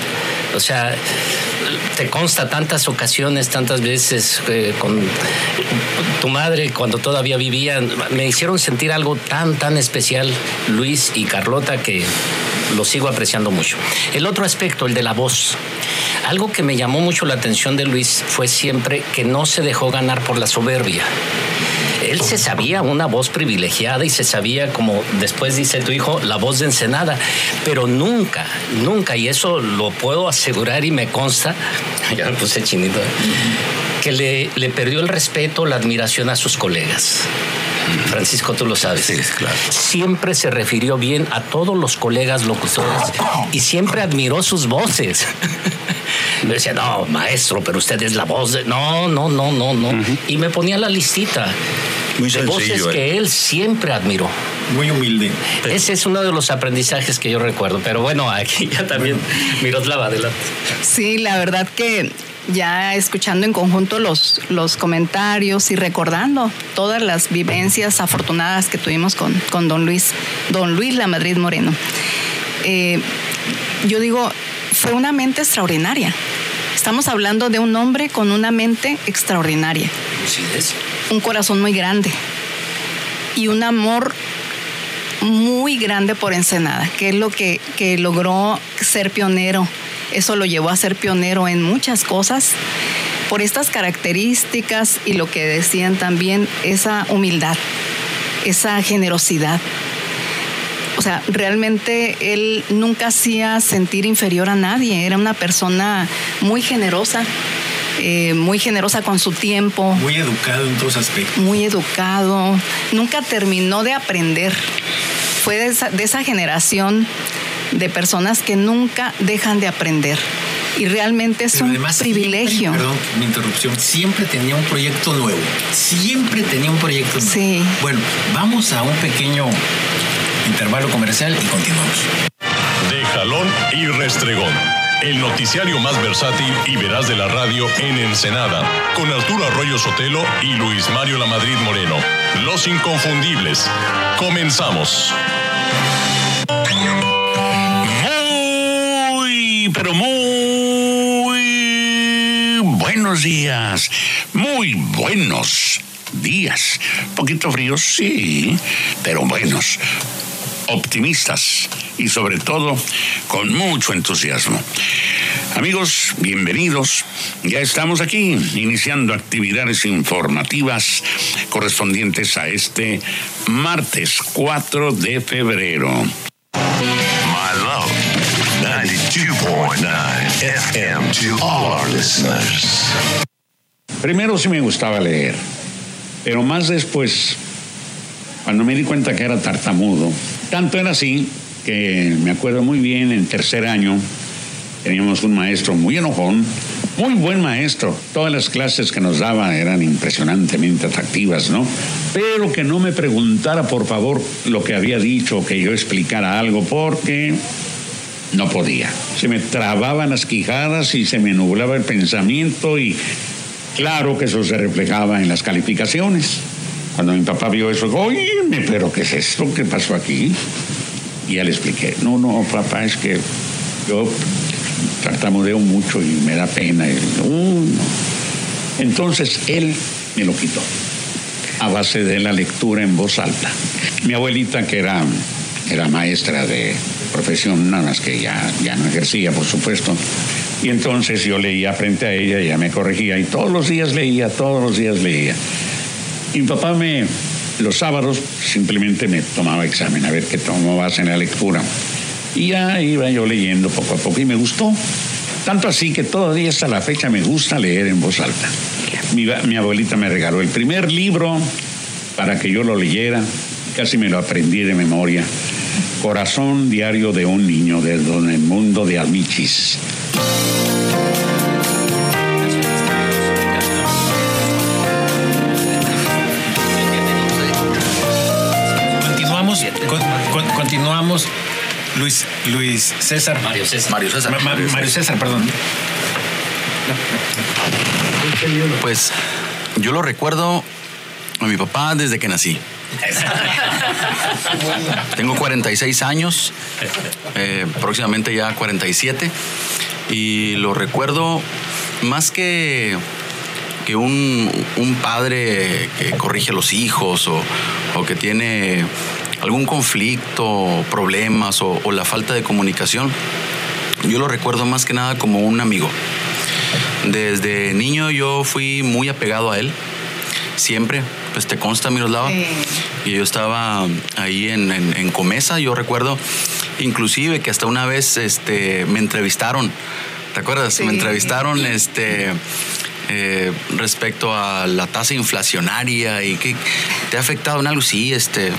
E: O sea, te consta tantas ocasiones, tantas veces eh, con tu madre cuando todavía vivían, me hicieron sentir algo tan, tan especial, Luis y Carlota, que lo sigo apreciando mucho. El otro aspecto, el de la voz. Algo que me llamó mucho la atención de Luis fue siempre que no se dejó ganar por la soberbia él se sabía una voz privilegiada y se sabía, como después dice tu hijo, la voz de Ensenada, pero nunca, nunca, y eso lo puedo asegurar y me consta, ya me puse chinito, que le, le perdió el respeto, la admiración a sus colegas. Francisco, tú lo sabes.
G: Sí, claro.
E: Siempre se refirió bien a todos los colegas locutores y siempre admiró sus voces. Me decía, no, maestro, pero usted es la voz de. No, no, no, no, no. Y me ponía la listita.
G: Muy
E: de voces que
G: eh.
E: él siempre admiró.
B: Muy humilde.
E: Ese es uno de los aprendizajes que yo recuerdo. Pero bueno, aquí ya también Miroslava, adelante.
K: Sí, la verdad que ya escuchando en conjunto los, los comentarios y recordando todas las vivencias afortunadas que tuvimos con, con don Luis, don Luis La Madrid Moreno. Eh, yo digo, fue una mente extraordinaria. Estamos hablando de un hombre con una mente extraordinaria,
E: Sí, es.
K: un corazón muy grande y un amor muy grande por Ensenada, que es lo que, que logró ser pionero. Eso lo llevó a ser pionero en muchas cosas por estas características y lo que decían también, esa humildad, esa generosidad. O sea, realmente él nunca hacía sentir inferior a nadie, era una persona muy generosa, eh, muy generosa con su tiempo,
B: Muy educado en todos aspectos.
K: muy educado, nunca terminó de aprender. Fue de esa, de esa generación de personas que nunca dejan de aprender. Y realmente es
B: Pero
K: un
B: además
K: privilegio.
B: Siempre, perdón, mi interrupción. Siempre tenía un proyecto nuevo. Siempre tenía un proyecto nuevo.
K: Sí.
B: Bueno, vamos a un pequeño intervalo comercial y continuamos.
O: De jalón y restregón. El noticiario más versátil y veraz de la radio en Ensenada. Con Arturo Arroyo Sotelo y Luis Mario Lamadrid Moreno. Los inconfundibles. Comenzamos.
L: Pero muy buenos días. Muy buenos días. Poquito fríos, sí, pero buenos. Optimistas y sobre todo con mucho entusiasmo. Amigos, bienvenidos. Ya estamos aquí iniciando actividades informativas correspondientes a este martes 4 de febrero.
O: My love. 92.9 FM to all our listeners.
L: Primero sí me gustaba leer, pero más después, cuando me di cuenta que era tartamudo, tanto era así que me acuerdo muy bien en tercer año, teníamos un maestro muy enojón, muy buen maestro, todas las clases que nos daba eran impresionantemente atractivas, ¿no? Pero que no me preguntara por favor lo que había dicho, que yo explicara algo, porque no podía. Se me trababan las quijadas y se me nublaba el pensamiento y claro que eso se reflejaba en las calificaciones. Cuando mi papá vio eso, dijo, oye, pero ¿qué es esto? ¿Qué pasó aquí? Y ya le expliqué, no, no, papá, es que yo tartamudeo mucho y me da pena. "No, no". Entonces él me lo quitó a base de la lectura en voz alta. Mi abuelita, que era, era maestra de profesión, nada más que ya, ya no ejercía, por supuesto. Y entonces yo leía frente a ella, ella me corregía y todos los días leía, todos los días leía. Y mi papá me, los sábados simplemente me tomaba examen a ver qué tomabas en la lectura. Y ya iba yo leyendo poco a poco y me gustó. Tanto así que todavía hasta la fecha me gusta leer en voz alta. Mi, mi abuelita me regaló el primer libro para que yo lo leyera, casi me lo aprendí de memoria. Corazón diario de un niño de Don Mundo de Amichis.
B: Continuamos, con- con- continuamos. Luis, Luis César.
E: Mario César.
A: Mario César.
B: Ma- ma- Mario César, perdón.
A: Pues yo lo recuerdo a mi papá desde que nací. Tengo 46 años, eh, próximamente ya 47, y lo recuerdo más que, que un, un padre que corrige a los hijos o, o que tiene algún conflicto, problemas o, o la falta de comunicación. Yo lo recuerdo más que nada como un amigo. Desde niño yo fui muy apegado a él, siempre, pues te consta, Miroslava. Y yo estaba ahí en, en- en Comesa, yo recuerdo inclusive que hasta una vez este, me entrevistaron, ¿te acuerdas? Me entrevistaron este, eh, respecto a la tasa inflacionaria y que te ha afectado en algo. Sí, este,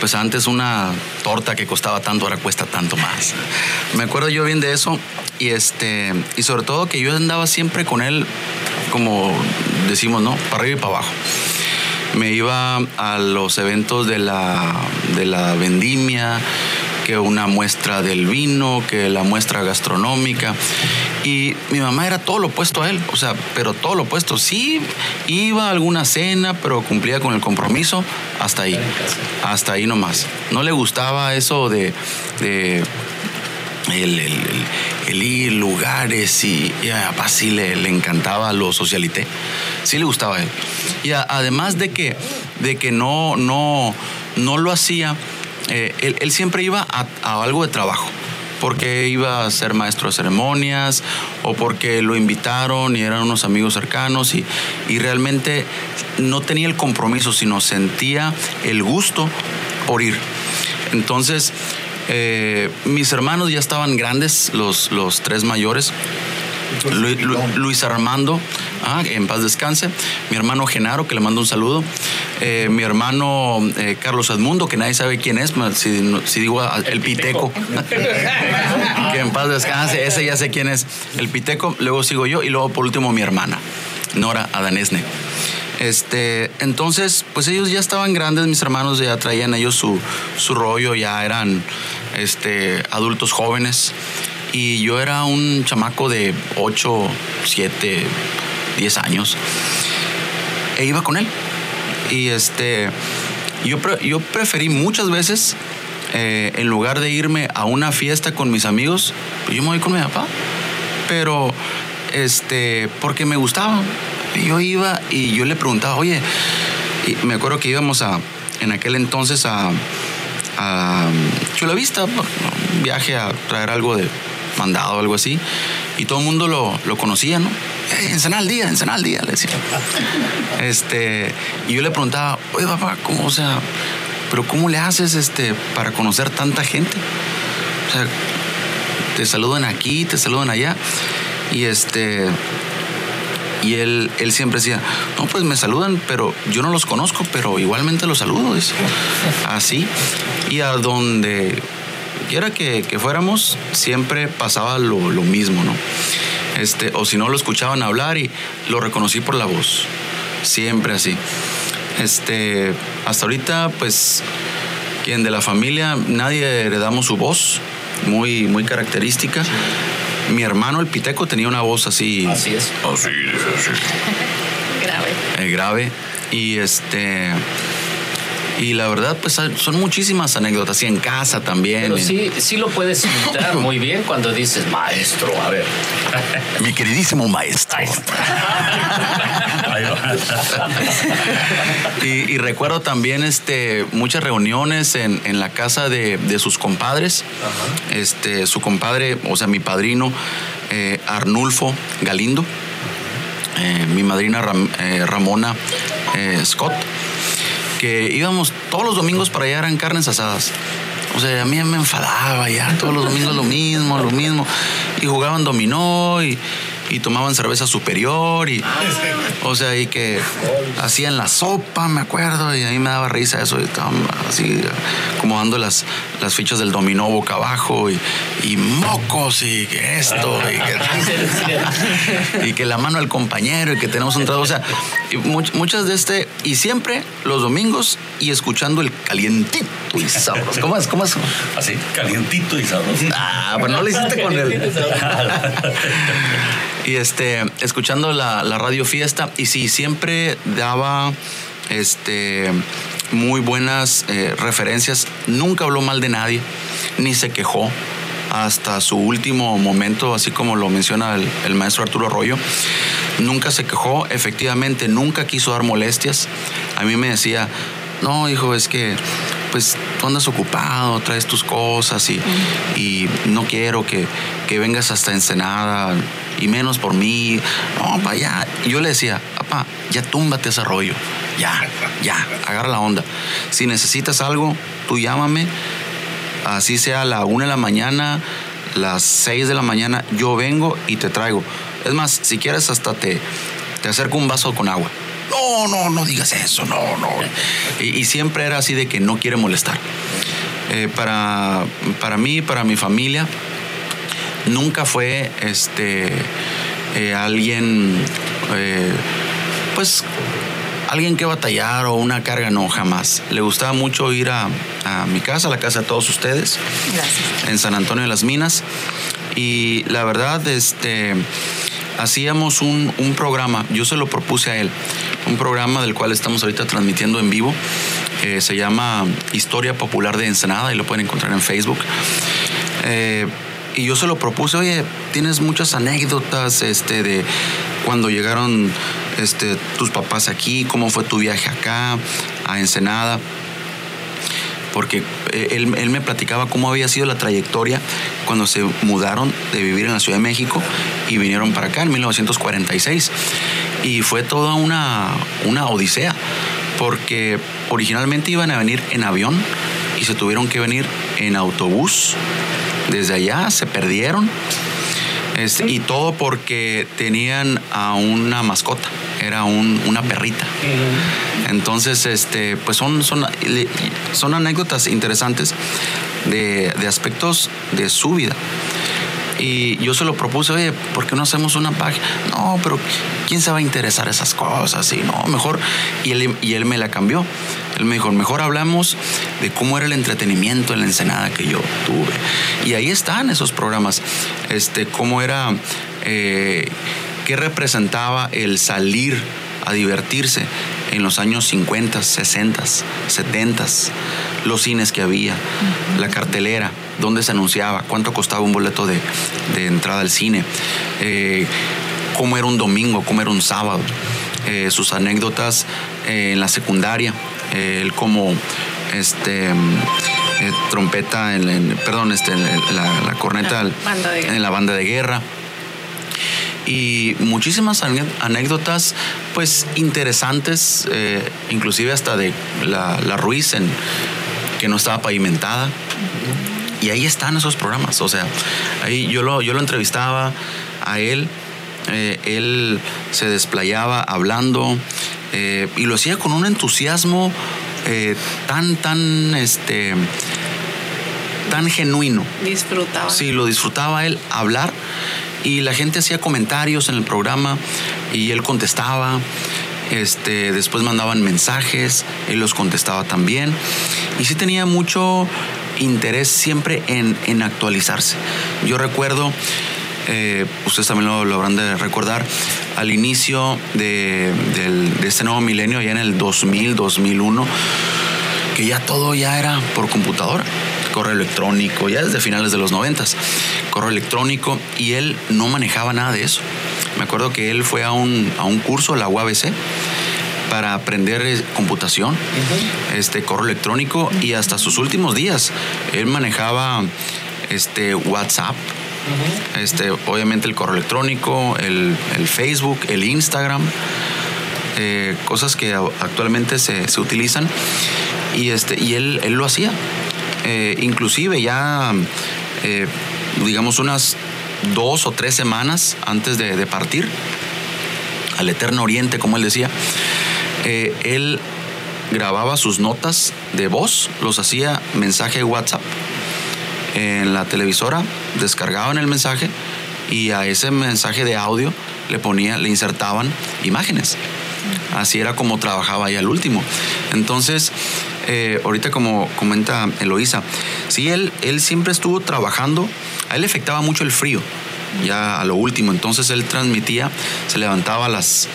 A: pues antes una torta que costaba tanto ahora cuesta tanto más. Me acuerdo yo bien de eso y este y sobre todo que yo andaba siempre con él como decimos, ¿no? Para arriba y para abajo. Me iba a los eventos de la, de la vendimia, que una muestra del vino, que la muestra gastronómica. Y mi mamá era todo lo opuesto a él, o sea, pero todo lo opuesto. Sí, iba a alguna cena, pero cumplía con el compromiso hasta ahí. Hasta ahí nomás. No le gustaba eso de, el- el- el ir lugares y, y a papá sí le, le encantaba lo socialité. Sí le gustaba a él. Y además de que, de que no, no, no lo hacía, eh, él, él siempre iba a, a algo de trabajo. Porque iba a ser maestro de ceremonias o porque lo invitaron y eran unos amigos cercanos y, y realmente no tenía el compromiso, sino sentía el gusto por ir. Entonces, eh, mis hermanos ya estaban grandes, los, los tres mayores. Lu- Lu- Luis Armando, ah, en paz descanse. Mi hermano Genaro, que le mando un saludo. Eh, mi hermano eh, Carlos Edmundo, que nadie sabe quién es, si, si digo el, Piteco. que en paz descanse, ese ya sé quién es. El Piteco, luego sigo yo y luego por último mi hermana, Nora Adanesne. Este, entonces, pues ellos ya estaban grandes, mis hermanos ya traían ellos su, rollo, ya eran este, adultos jóvenes. Y yo era un chamaco de 8, 7, 10 años. E iba con él. Y este, yo preferí muchas veces, eh, en lugar de irme a una fiesta con mis amigos, pues yo me voy con mi papá. Pero, este, porque me gustaba. Yo iba y yo le preguntaba, oye, y me acuerdo que íbamos a, en aquel entonces a, a Chulavista, un viaje a traer algo de mandado o algo así, y todo el mundo lo, lo conocía, ¿no? "Eh, Ensenada al día, Ensenada al día, le decía. Este, y yo le preguntaba, oye papá, ¿cómo, o sea, pero cómo le haces este, para conocer tanta gente? O sea, te saludan aquí, te saludan allá, y este, y él, él siempre decía, no, pues me saludan, pero yo no los conozco, pero igualmente los saludo. Así. Y a donde quiera que, que fuéramos, siempre pasaba lo, lo mismo, ¿no? Este, o si no, lo escuchaban hablar y lo reconocí por la voz. Siempre así. Este, hasta ahorita, pues, quien de la familia, nadie heredamos su voz, muy, muy característica. Mi hermano, el Piteco, tenía una voz así.
E: Así es.
A: Así, así.
D: Grave.
A: eh, grave. Y este. Y la verdad, pues son muchísimas anécdotas. Y en casa también.
E: Pero sí, sí lo puedes imitar muy bien cuando dices, maestro, a ver.
A: Mi queridísimo maestro. y, y recuerdo también este, muchas reuniones en, en la casa de, de sus compadres. Este, su compadre, o sea, mi padrino, eh, Arnulfo Galindo. eh, mi madrina Ram- eh, Ramona Scott. Íbamos todos los domingos para allá, eran carnes asadas. O sea, a mí me enfadaba ya, todos los domingos lo mismo, lo mismo. y jugaban dominó y, y tomaban cerveza superior y o sea y que hacían la sopa me acuerdo y a mí me daba risa eso y estaban así como dando las, las fichas del dominó boca abajo y, y mocos y que esto y que, y que la mano del compañero y que tenemos un trago o sea y much- muchas de este y siempre los domingos y escuchando el calientito y sabroso ¿cómo es? ¿cómo es?
G: Así, calientito y sabroso.
A: Ah, pero no lo hiciste con él. y este, escuchando la, la radio fiesta, y sí, siempre daba este muy buenas eh, referencias. Nunca habló mal de nadie, ni se quejó hasta su último momento, así como lo menciona el, el maestro Arturo Arroyo. Nunca se quejó, efectivamente, nunca quiso dar molestias. A mí me decía, no, hijo, es que pues tú andas ocupado, traes tus cosas y, y no quiero que, que vengas hasta Ensenada y menos por mí. No, para allá. Y yo le decía, papá, ya túmbate ese rollo. Ya, ya, agarra la onda. Si necesitas algo, tú llámame. Así sea a la una de la mañana, las seis de la mañana, yo vengo y te traigo. Es más, si quieres hasta te, te acerco un vaso con agua. No, no, no digas eso, no, no. Y, y siempre era así de que no quiere molestar. Eh, para, para mí, para mi familia, nunca fue este eh, alguien, eh, pues, alguien que batallar o una carga, no, jamás. Le gustaba mucho ir a, a mi casa, a la casa de todos ustedes, en San Antonio de las Minas. Y la verdad, este, hacíamos un, un programa, yo se lo propuse a él, un programa del cual estamos ahorita transmitiendo en vivo. eh, se llama Historia Popular de Ensenada y lo pueden encontrar en Facebook. Eh, y yo se lo propuse, oye, tienes muchas anécdotas este, de cuando llegaron este, tus papás aquí, cómo fue tu viaje acá, a Ensenada porque eh, él, él me platicaba cómo había sido la trayectoria cuando se mudaron de vivir en la Ciudad de México y vinieron para acá en 1946. Y fue toda una, una odisea, porque originalmente iban a venir en avión y se tuvieron que venir en autobús. Desde allá se perdieron. Este, y todo porque tenían a una mascota, era un- una perrita. Entonces, este, pues son, son, son anécdotas interesantes de, de aspectos de su vida. Y yo se lo propuse, oye, ¿por qué no hacemos una página? No, pero ¿quién se va a interesar esas cosas? Y no, mejor. Y él, y él me la cambió. Él me dijo, mejor hablamos de cómo era el entretenimiento en la Ensenada que yo tuve. Y ahí están esos programas. Este, cómo era, eh, qué representaba el salir a divertirse en los años 50, 60, 70, los cines que había, la cartelera, dónde se anunciaba, cuánto costaba un boleto de, de entrada al cine, eh, cómo era un domingo, cómo era un sábado, eh, sus anécdotas eh, en la secundaria, eh, él como este eh, trompeta, en, en- perdón, este, en la, la corneta en la banda de guerra y muchísimas anécdotas pues interesantes, eh, inclusive hasta de la, la Ruiz en, que no estaba pavimentada. Y ahí están esos programas, o sea, ahí yo lo, yo lo entrevistaba a él, eh, él se desplayaba hablando eh, y lo hacía con un entusiasmo eh, tan, tan, este, tan genuino.
D: Disfrutaba.
A: Sí, lo disfrutaba él hablar y la gente hacía comentarios en el programa y él contestaba. Este, después mandaban mensajes, él los contestaba también. Y sí tenía mucho interés siempre en, en actualizarse. Yo recuerdo, eh, ustedes también lo, lo habrán de recordar, al inicio de, del- de este nuevo milenio, ya en el 2000, 2001, que ya todo ya era por computadora, correo electrónico, ya desde finales de los noventas, correo electrónico, y él no manejaba nada de eso. Me acuerdo que él fue a un, a un curso, la UABC, para aprender eh, computación, este correo electrónico, y hasta sus últimos días él manejaba este WhatsApp, este, obviamente el correo electrónico, el, el Facebook, el Instagram, eh, cosas que actualmente se, se utilizan y, este, y él, él lo hacía. Eh, inclusive ya, eh, digamos, unas dos o tres semanas antes de, partir al Eterno Oriente, como él decía, eh, él grababa sus notas de voz, los hacía mensaje WhatsApp en la televisora, descargaban el mensaje y a ese mensaje de audio le ponía, le insertaban imágenes. Así era como trabajaba ya el último. Entonces, eh, ahorita como comenta Eloísa, sí, él, él siempre estuvo trabajando, a él le afectaba mucho el frío, ya a lo último. Entonces él transmitía, se levantaba a las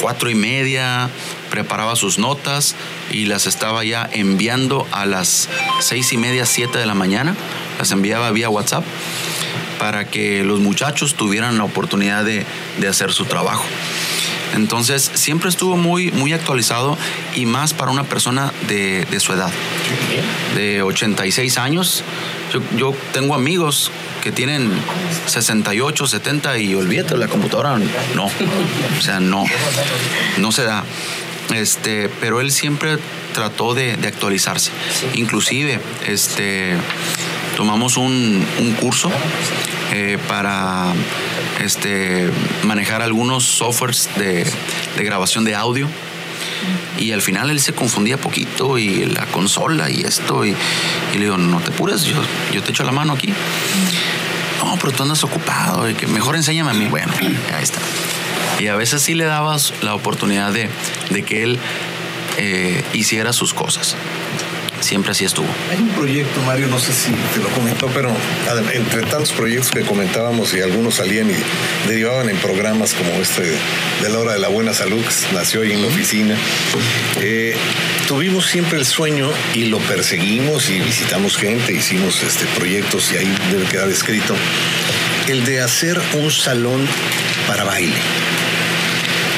A: cuatro y media, preparaba sus notas y las estaba ya enviando a las seis y media, siete de la mañana. Las enviaba vía WhatsApp para que los muchachos tuvieran la oportunidad de, de hacer su trabajo. Entonces siempre estuvo muy, muy actualizado y más para una persona de, de su edad, de 86 años. Yo, yo, tengo amigos que tienen 68, 70 y olvídate, la computadora no, o sea, no, no se da. Este, pero él siempre trató de, de actualizarse. Inclusive, este, tomamos un, un curso eh, para este, manejar algunos softwares de, de, grabación de audio. Y al final él se confundía poquito y la consola y esto. Y, le digo, no te apures, yo, yo te echo la mano aquí. No, pero tú andas ocupado y que mejor enséñame a mí. Bueno, ahí está. Y a veces sí le dabas la oportunidad de, de que él eh, hiciera sus cosas siempre así estuvo.
F: Hay un proyecto, Mario, no sé si te lo comentó, pero entre tantos proyectos que comentábamos y algunos salían y derivaban en programas como este de la hora de la buena salud, que nació ahí en la oficina, eh, tuvimos siempre el sueño y lo perseguimos y visitamos gente, hicimos este, proyectos y ahí debe quedar escrito, el de hacer un salón para baile.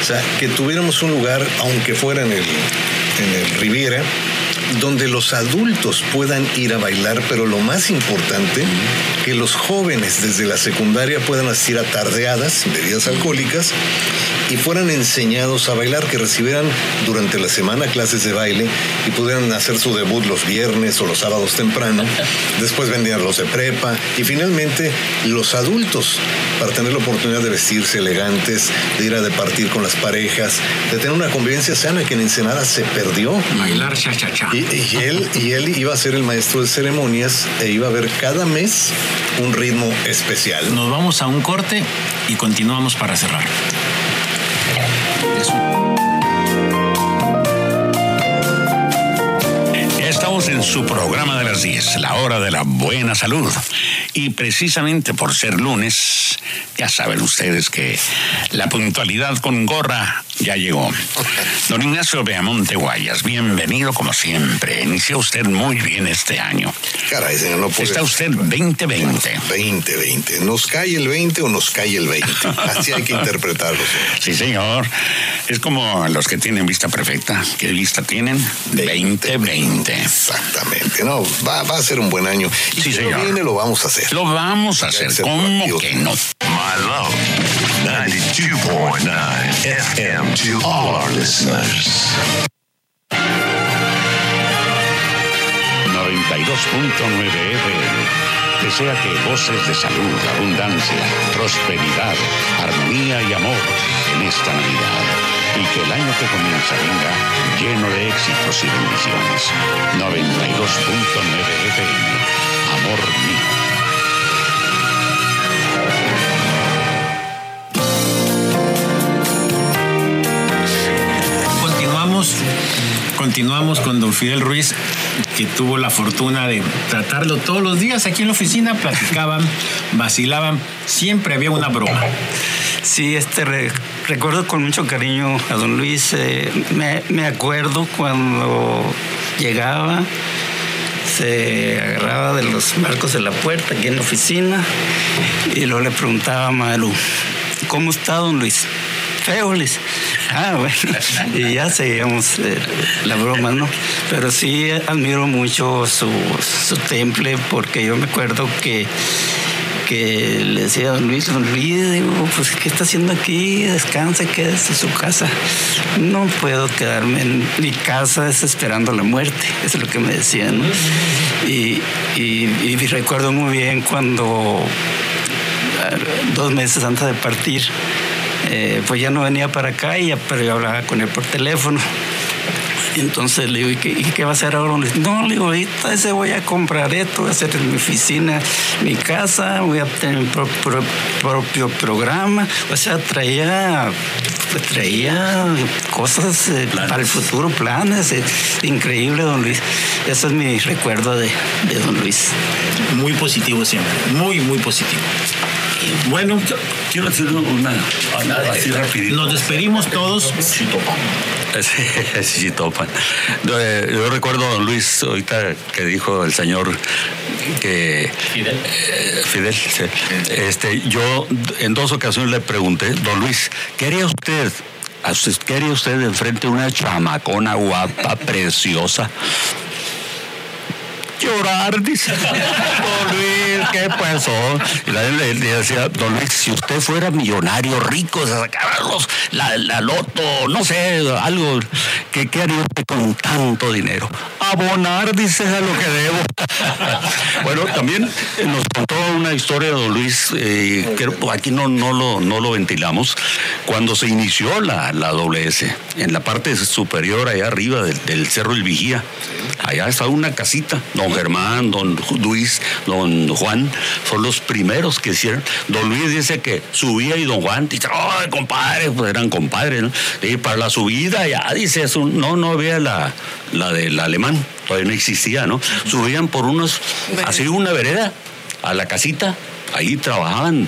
F: O sea, que tuviéramos un lugar, aunque fuera en el, en el Riviera, donde los adultos puedan ir a bailar, pero lo más importante, que los jóvenes desde la secundaria puedan asistir a tardeadas, bebidas alcohólicas, y fueran enseñados a bailar, que recibieran durante la semana clases de baile y pudieran hacer su debut los viernes o los sábados temprano, después vendían los de prepa y finalmente los adultos para tener la oportunidad de vestirse elegantes, de ir a departir con las parejas, de tener una convivencia sana que en Ensenada se perdió.
B: Bailar cha-cha-cha.
F: Y, y, él, y él iba a ser el maestro de ceremonias e iba a ver cada mes un ritmo especial.
B: Nos vamos a un corte y continuamos para cerrar. Estamos en su programa de las 10, la hora de la buena salud. Y precisamente por ser lunes, ya saben ustedes que la puntualidad con gorra ya llegó. Don Ignacio Beamonte Guayas, bienvenido como siempre. Inició usted muy bien este año.
F: Caray, señor, no puede
B: Está usted 2020.
F: 2020. ¿Nos cae el 20 o nos cae el 20? Así hay que interpretarlo. Señor.
B: Sí, señor. Es como los que tienen vista perfecta. ¿Qué vista tienen? 2020.
F: Exactamente. No, va, va a ser un buen año. Y
B: Sí,
F: si
B: señor.
F: no viene, lo vamos a hacer.
B: Lo vamos a hacer. ¿Cómo que no?
O: My Love 92.9 FM to all our listeners.
L: 92.9 FM. Desea que voces de salud, abundancia, prosperidad, armonía y amor en esta Navidad. Y que el año que comienza venga lleno de éxitos y bendiciones. 92.9 FM. Amor mío.
B: Continuamos con don Fidel Ruiz, que tuvo la fortuna de tratarlo todos los días aquí en la oficina, platicaban, vacilaban, siempre había una broma.
P: Sí, este re- recuerdo con mucho cariño a don Luis. eh, me, me acuerdo cuando llegaba, se agarraba de los marcos de la puerta aquí en la oficina y luego le preguntaba a Maru, ¿cómo está don Luis? Feo. Ah, bueno. Y ya seguíamos eh, la broma, ¿no? Pero sí admiro mucho su, su temple porque yo me acuerdo que que le decía a don Luis, don Luis, digo, pues ¿qué está haciendo aquí? Descansa, quédese en su casa. No puedo quedarme en mi casa desesperando la muerte, eso es lo que me decían. ¿no? Y- y recuerdo muy bien cuando dos meses antes de partir, eh, pues ya no venía para acá, y ya, pero yo hablaba con él por teléfono. Entonces le digo, ¿y qué, va a hacer ahora? No, le digo, ahorita ese voy a comprar esto, voy a hacer en mi oficina, mi casa, voy a tener mi propio, programa. O sea, traía, pues, traía cosas eh, para el futuro, planes. Eh, increíble, don Luis. Ese es mi recuerdo de, don Luis.
B: Muy positivo siempre, muy, muy positivo. Bueno, quiero decir una, así rapidito. Nos despedimos todos.
G: Sí, sí, topan. Eh, yo, recuerdo a don Luis, ahorita que dijo el señor que. Fidel. Eh, Fidel, sí. Este, yo en dos ocasiones le pregunté, don Luis, ¿qué haría usted? ¿Qué haría usted enfrente de una chamacona guapa, preciosa? Llorar, dice. Don Luis, ¿qué pasó? Y la le, le, decía, don Luis, si usted fuera millonario, rico, se sacara la, la, loto, no sé, algo, ¿qué, ¿qué haría usted con tanto dinero? Abonar, dice, a lo que debo. bueno, también nos contó una historia don Luis, eh, que aquí no, no, lo, no lo ventilamos, cuando se inició la, la WS, en la parte superior, allá arriba del, del Cerro del Vigía, allá estaba una casita, don Germán, don Luis, don Juan, son los primeros que hicieron. Don Luis dice que subía y don Juan dice, oh, compadre, pues eran compadres, ¿no? Y para la subida ya dice, eso, no, no había la, la del alemán, todavía no existía, ¿no? Subían por unos, así una vereda, a la casita, ahí trabajaban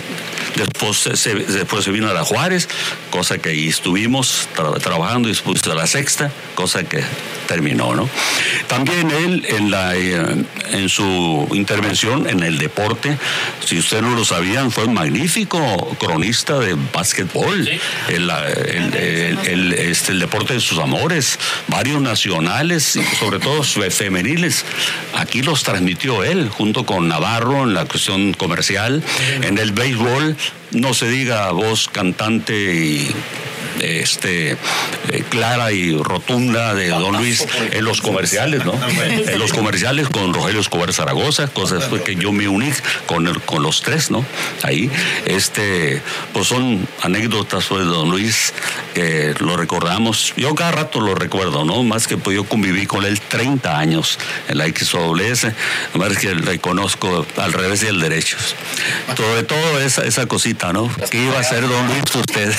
G: Después se, después se vino a la Juárez, cosa que ahí estuvimos trabajando y después a la sexta, cosa que terminó, ¿no? También él en, la, eh, en su intervención en el deporte, si ustedes no lo sabían, fue un magnífico cronista de básquetbol, el, el, este, el deporte de sus amores, varios nacionales, sobre todo femeniles. Aquí los transmitió él, junto con Navarro en la cuestión comercial, en el béisbol no se diga voz cantante y este, eh, clara y rotunda de Don Luis en los comerciales, ¿no? En los comerciales con Rogelio Escobar Zaragoza, cosas que yo me uní con, con los tres, ¿no? Ahí, este, pues son anécdotas de Don Luis que lo recordamos. Yo cada rato lo recuerdo, ¿no? Más que pues, yo conviví con él 30 años en la XOWS, más que le conozco al revés y al derecho. Sobre todo esa, esa cosita, ¿no? ¿Qué iba a hacer Don Luis usted?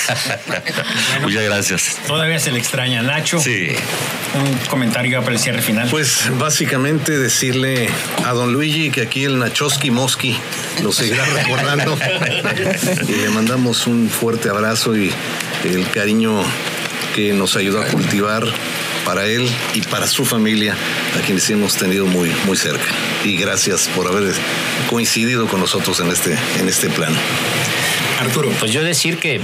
G: Muchas gracias.
B: Todavía se le extraña. Nacho.
G: Sí.
B: Un comentario para el cierre final.
F: Pues básicamente decirle a don Luigi que aquí el Nachoski Moski lo seguirá recordando. y le mandamos un fuerte abrazo y el cariño que nos ayudó a cultivar para él y para su familia, a quienes hemos tenido muy, muy cerca. Y gracias por haber coincidido con nosotros en este, en este plano.
E: Arturo. Pues yo decir que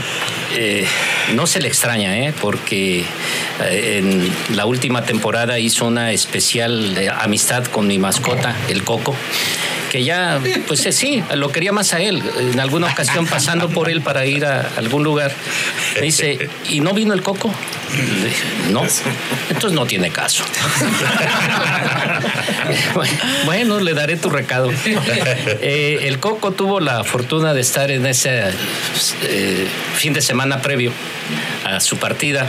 E: eh, no se le extraña, ¿eh? porque eh, en la última temporada hizo una especial amistad con mi mascota, el Coco ya, pues eh, sí, lo quería más a él. En alguna ocasión pasando por él para ir a algún lugar, me dice, ¿y no vino el coco? no, entonces no tiene caso. bueno, le daré tu recado. Eh, el coco tuvo la fortuna de estar en ese eh, fin de semana previo a su partida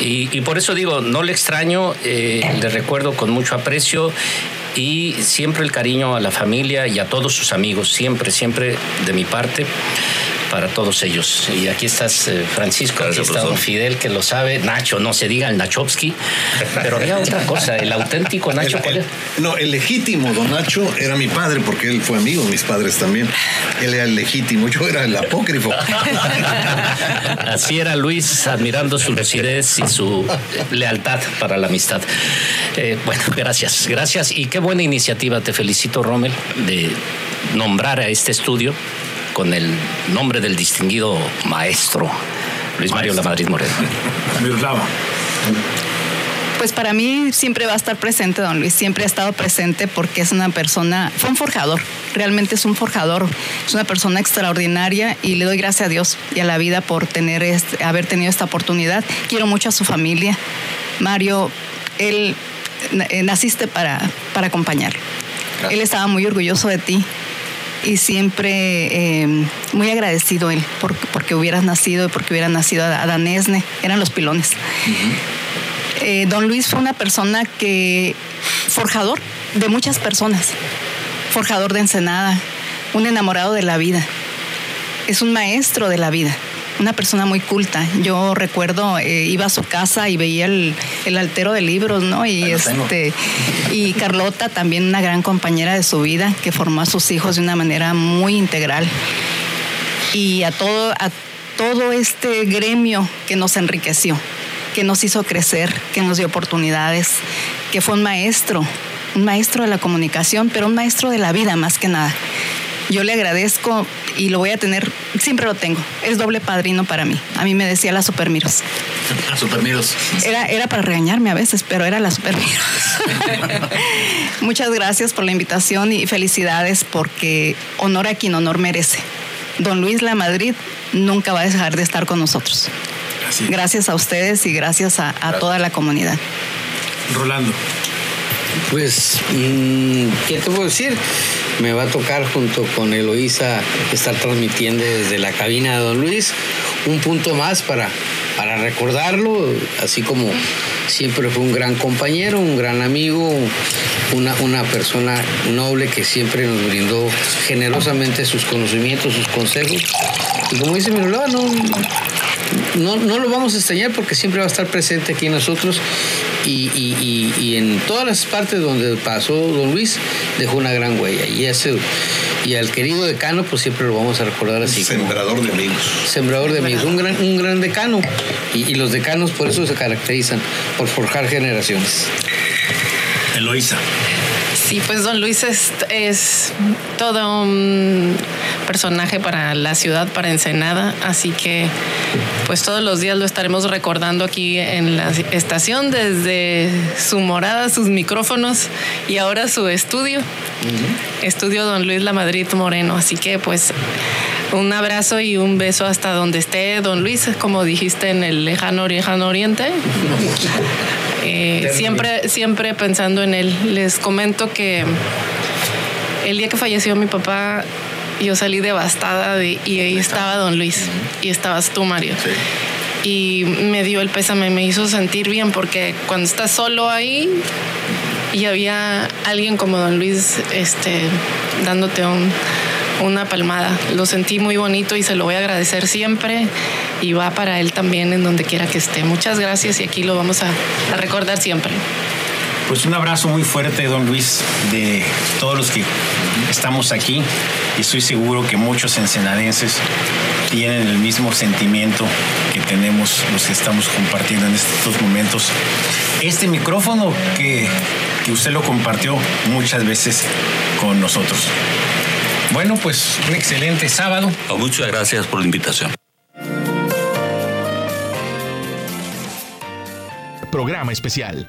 E: y, y, por eso digo, no le extraño, le recuerdo con mucho aprecio y siempre el cariño a la familia y a todos sus amigos, siempre, siempre de mi parte para todos ellos. Y aquí estás, eh, Francisco, aquí está don Fidel, que lo sabe, Nacho, no se diga el Nachovsky, pero había otra cosa, el auténtico Nacho,
F: ¿cuál No, el legítimo don Nacho era mi padre, porque él fue amigo de mis padres también. Él era el legítimo, yo era el apócrifo.
E: Así era Luis, admirando su lucidez y su lealtad para la amistad. Eh, bueno, gracias, gracias y qué buena iniciativa, te felicito, Rommel, de nombrar a este estudio con el nombre del distinguido maestro Luis Mario La Madrid Moreno.
K: Pues para mí siempre va a estar presente, don Luis, siempre ha estado presente porque es una persona, fue un forjador, realmente es un forjador, es una persona extraordinaria y le doy gracias a Dios y a la vida por tener este, haber tenido esta oportunidad. Quiero mucho a su familia. Mario, él eh, naciste para, para acompañarlo. Él estaba muy orgulloso de ti y siempre eh, muy agradecido él por, porque hubieras nacido y porque hubiera nacido Adán Esne, eran los pilones. Eh, don Luis fue una persona que, forjador de muchas personas, forjador de Ensenada, un enamorado de la vida, es un maestro de la vida una persona muy culta. Yo recuerdo, eh, iba a su casa y veía el, altero de libros, ¿no? Y, este, y Carlota, también una gran compañera de su vida, que formó a sus hijos de una manera muy integral. Y a todo, a todo este gremio que nos enriqueció, que nos hizo crecer, que nos dio oportunidades, que fue un maestro, un maestro de la comunicación, pero un maestro de la vida más que nada. Yo le agradezco y lo voy a tener, siempre lo tengo. Es doble padrino para mí. A mí me decía la Supermiros.
A: Supermiros.
K: Era, era para regañarme a veces, pero era la Supermiros. Muchas gracias por la invitación y felicidades porque honor a quien honor merece. Don Luis La Madrid nunca va a dejar de estar con nosotros. Gracias a ustedes y gracias a, toda la comunidad.
B: Rolando.
C: Pues, mm, ¿qué te puedo decir? Me va a tocar junto con Eloísa estar transmitiendo desde la cabina de Don Luis un punto más para, para recordarlo, así como siempre fue un gran compañero, un gran amigo, una, una persona noble que siempre nos brindó generosamente sus conocimientos, sus consejos. Y como dice mi no, no, no lo vamos a extrañar porque siempre va a estar presente aquí nosotros y, en todas las partes donde pasó don Luis dejó una gran huella. Y ese y al querido decano, pues siempre lo vamos a recordar así.
F: Sembrador de amigos.
C: Sembrador de amigos, un gran, un gran decano. Y, los decanos por eso se caracterizan, por forjar generaciones.
B: Eloisa.
D: Sí, pues don Luis es, es, todo un personaje para la ciudad, para Ensenada, así que pues todos los días lo estaremos recordando aquí en la estación desde su morada, sus micrófonos y ahora su estudio, estudio don Luis La Madrid Moreno, así que pues un abrazo y un beso hasta donde esté don Luis, como dijiste en el lejano, lejano oriente. Eh, siempre, siempre pensando en él. Les comento que el día que falleció mi papá, yo salí devastada y ahí estaba don Luis y estabas tú, Mario. Y me dio el pésame, me hizo sentir bien porque cuando estás solo ahí y había alguien como don Luis este, dándote un, una palmada. Lo sentí muy bonito y se lo voy a agradecer siempre y va para él también en donde quiera que esté. Muchas gracias y aquí lo vamos a, recordar siempre.
B: Pues un abrazo muy fuerte, don Luis, de todos los que estamos aquí y estoy seguro que muchos ensenadenses tienen el mismo sentimiento que tenemos los que estamos compartiendo en estos momentos. Este micrófono que, que usted lo compartió muchas veces con nosotros. Bueno, pues un excelente sábado.
G: Muchas gracias por la invitación.
O: Programa especial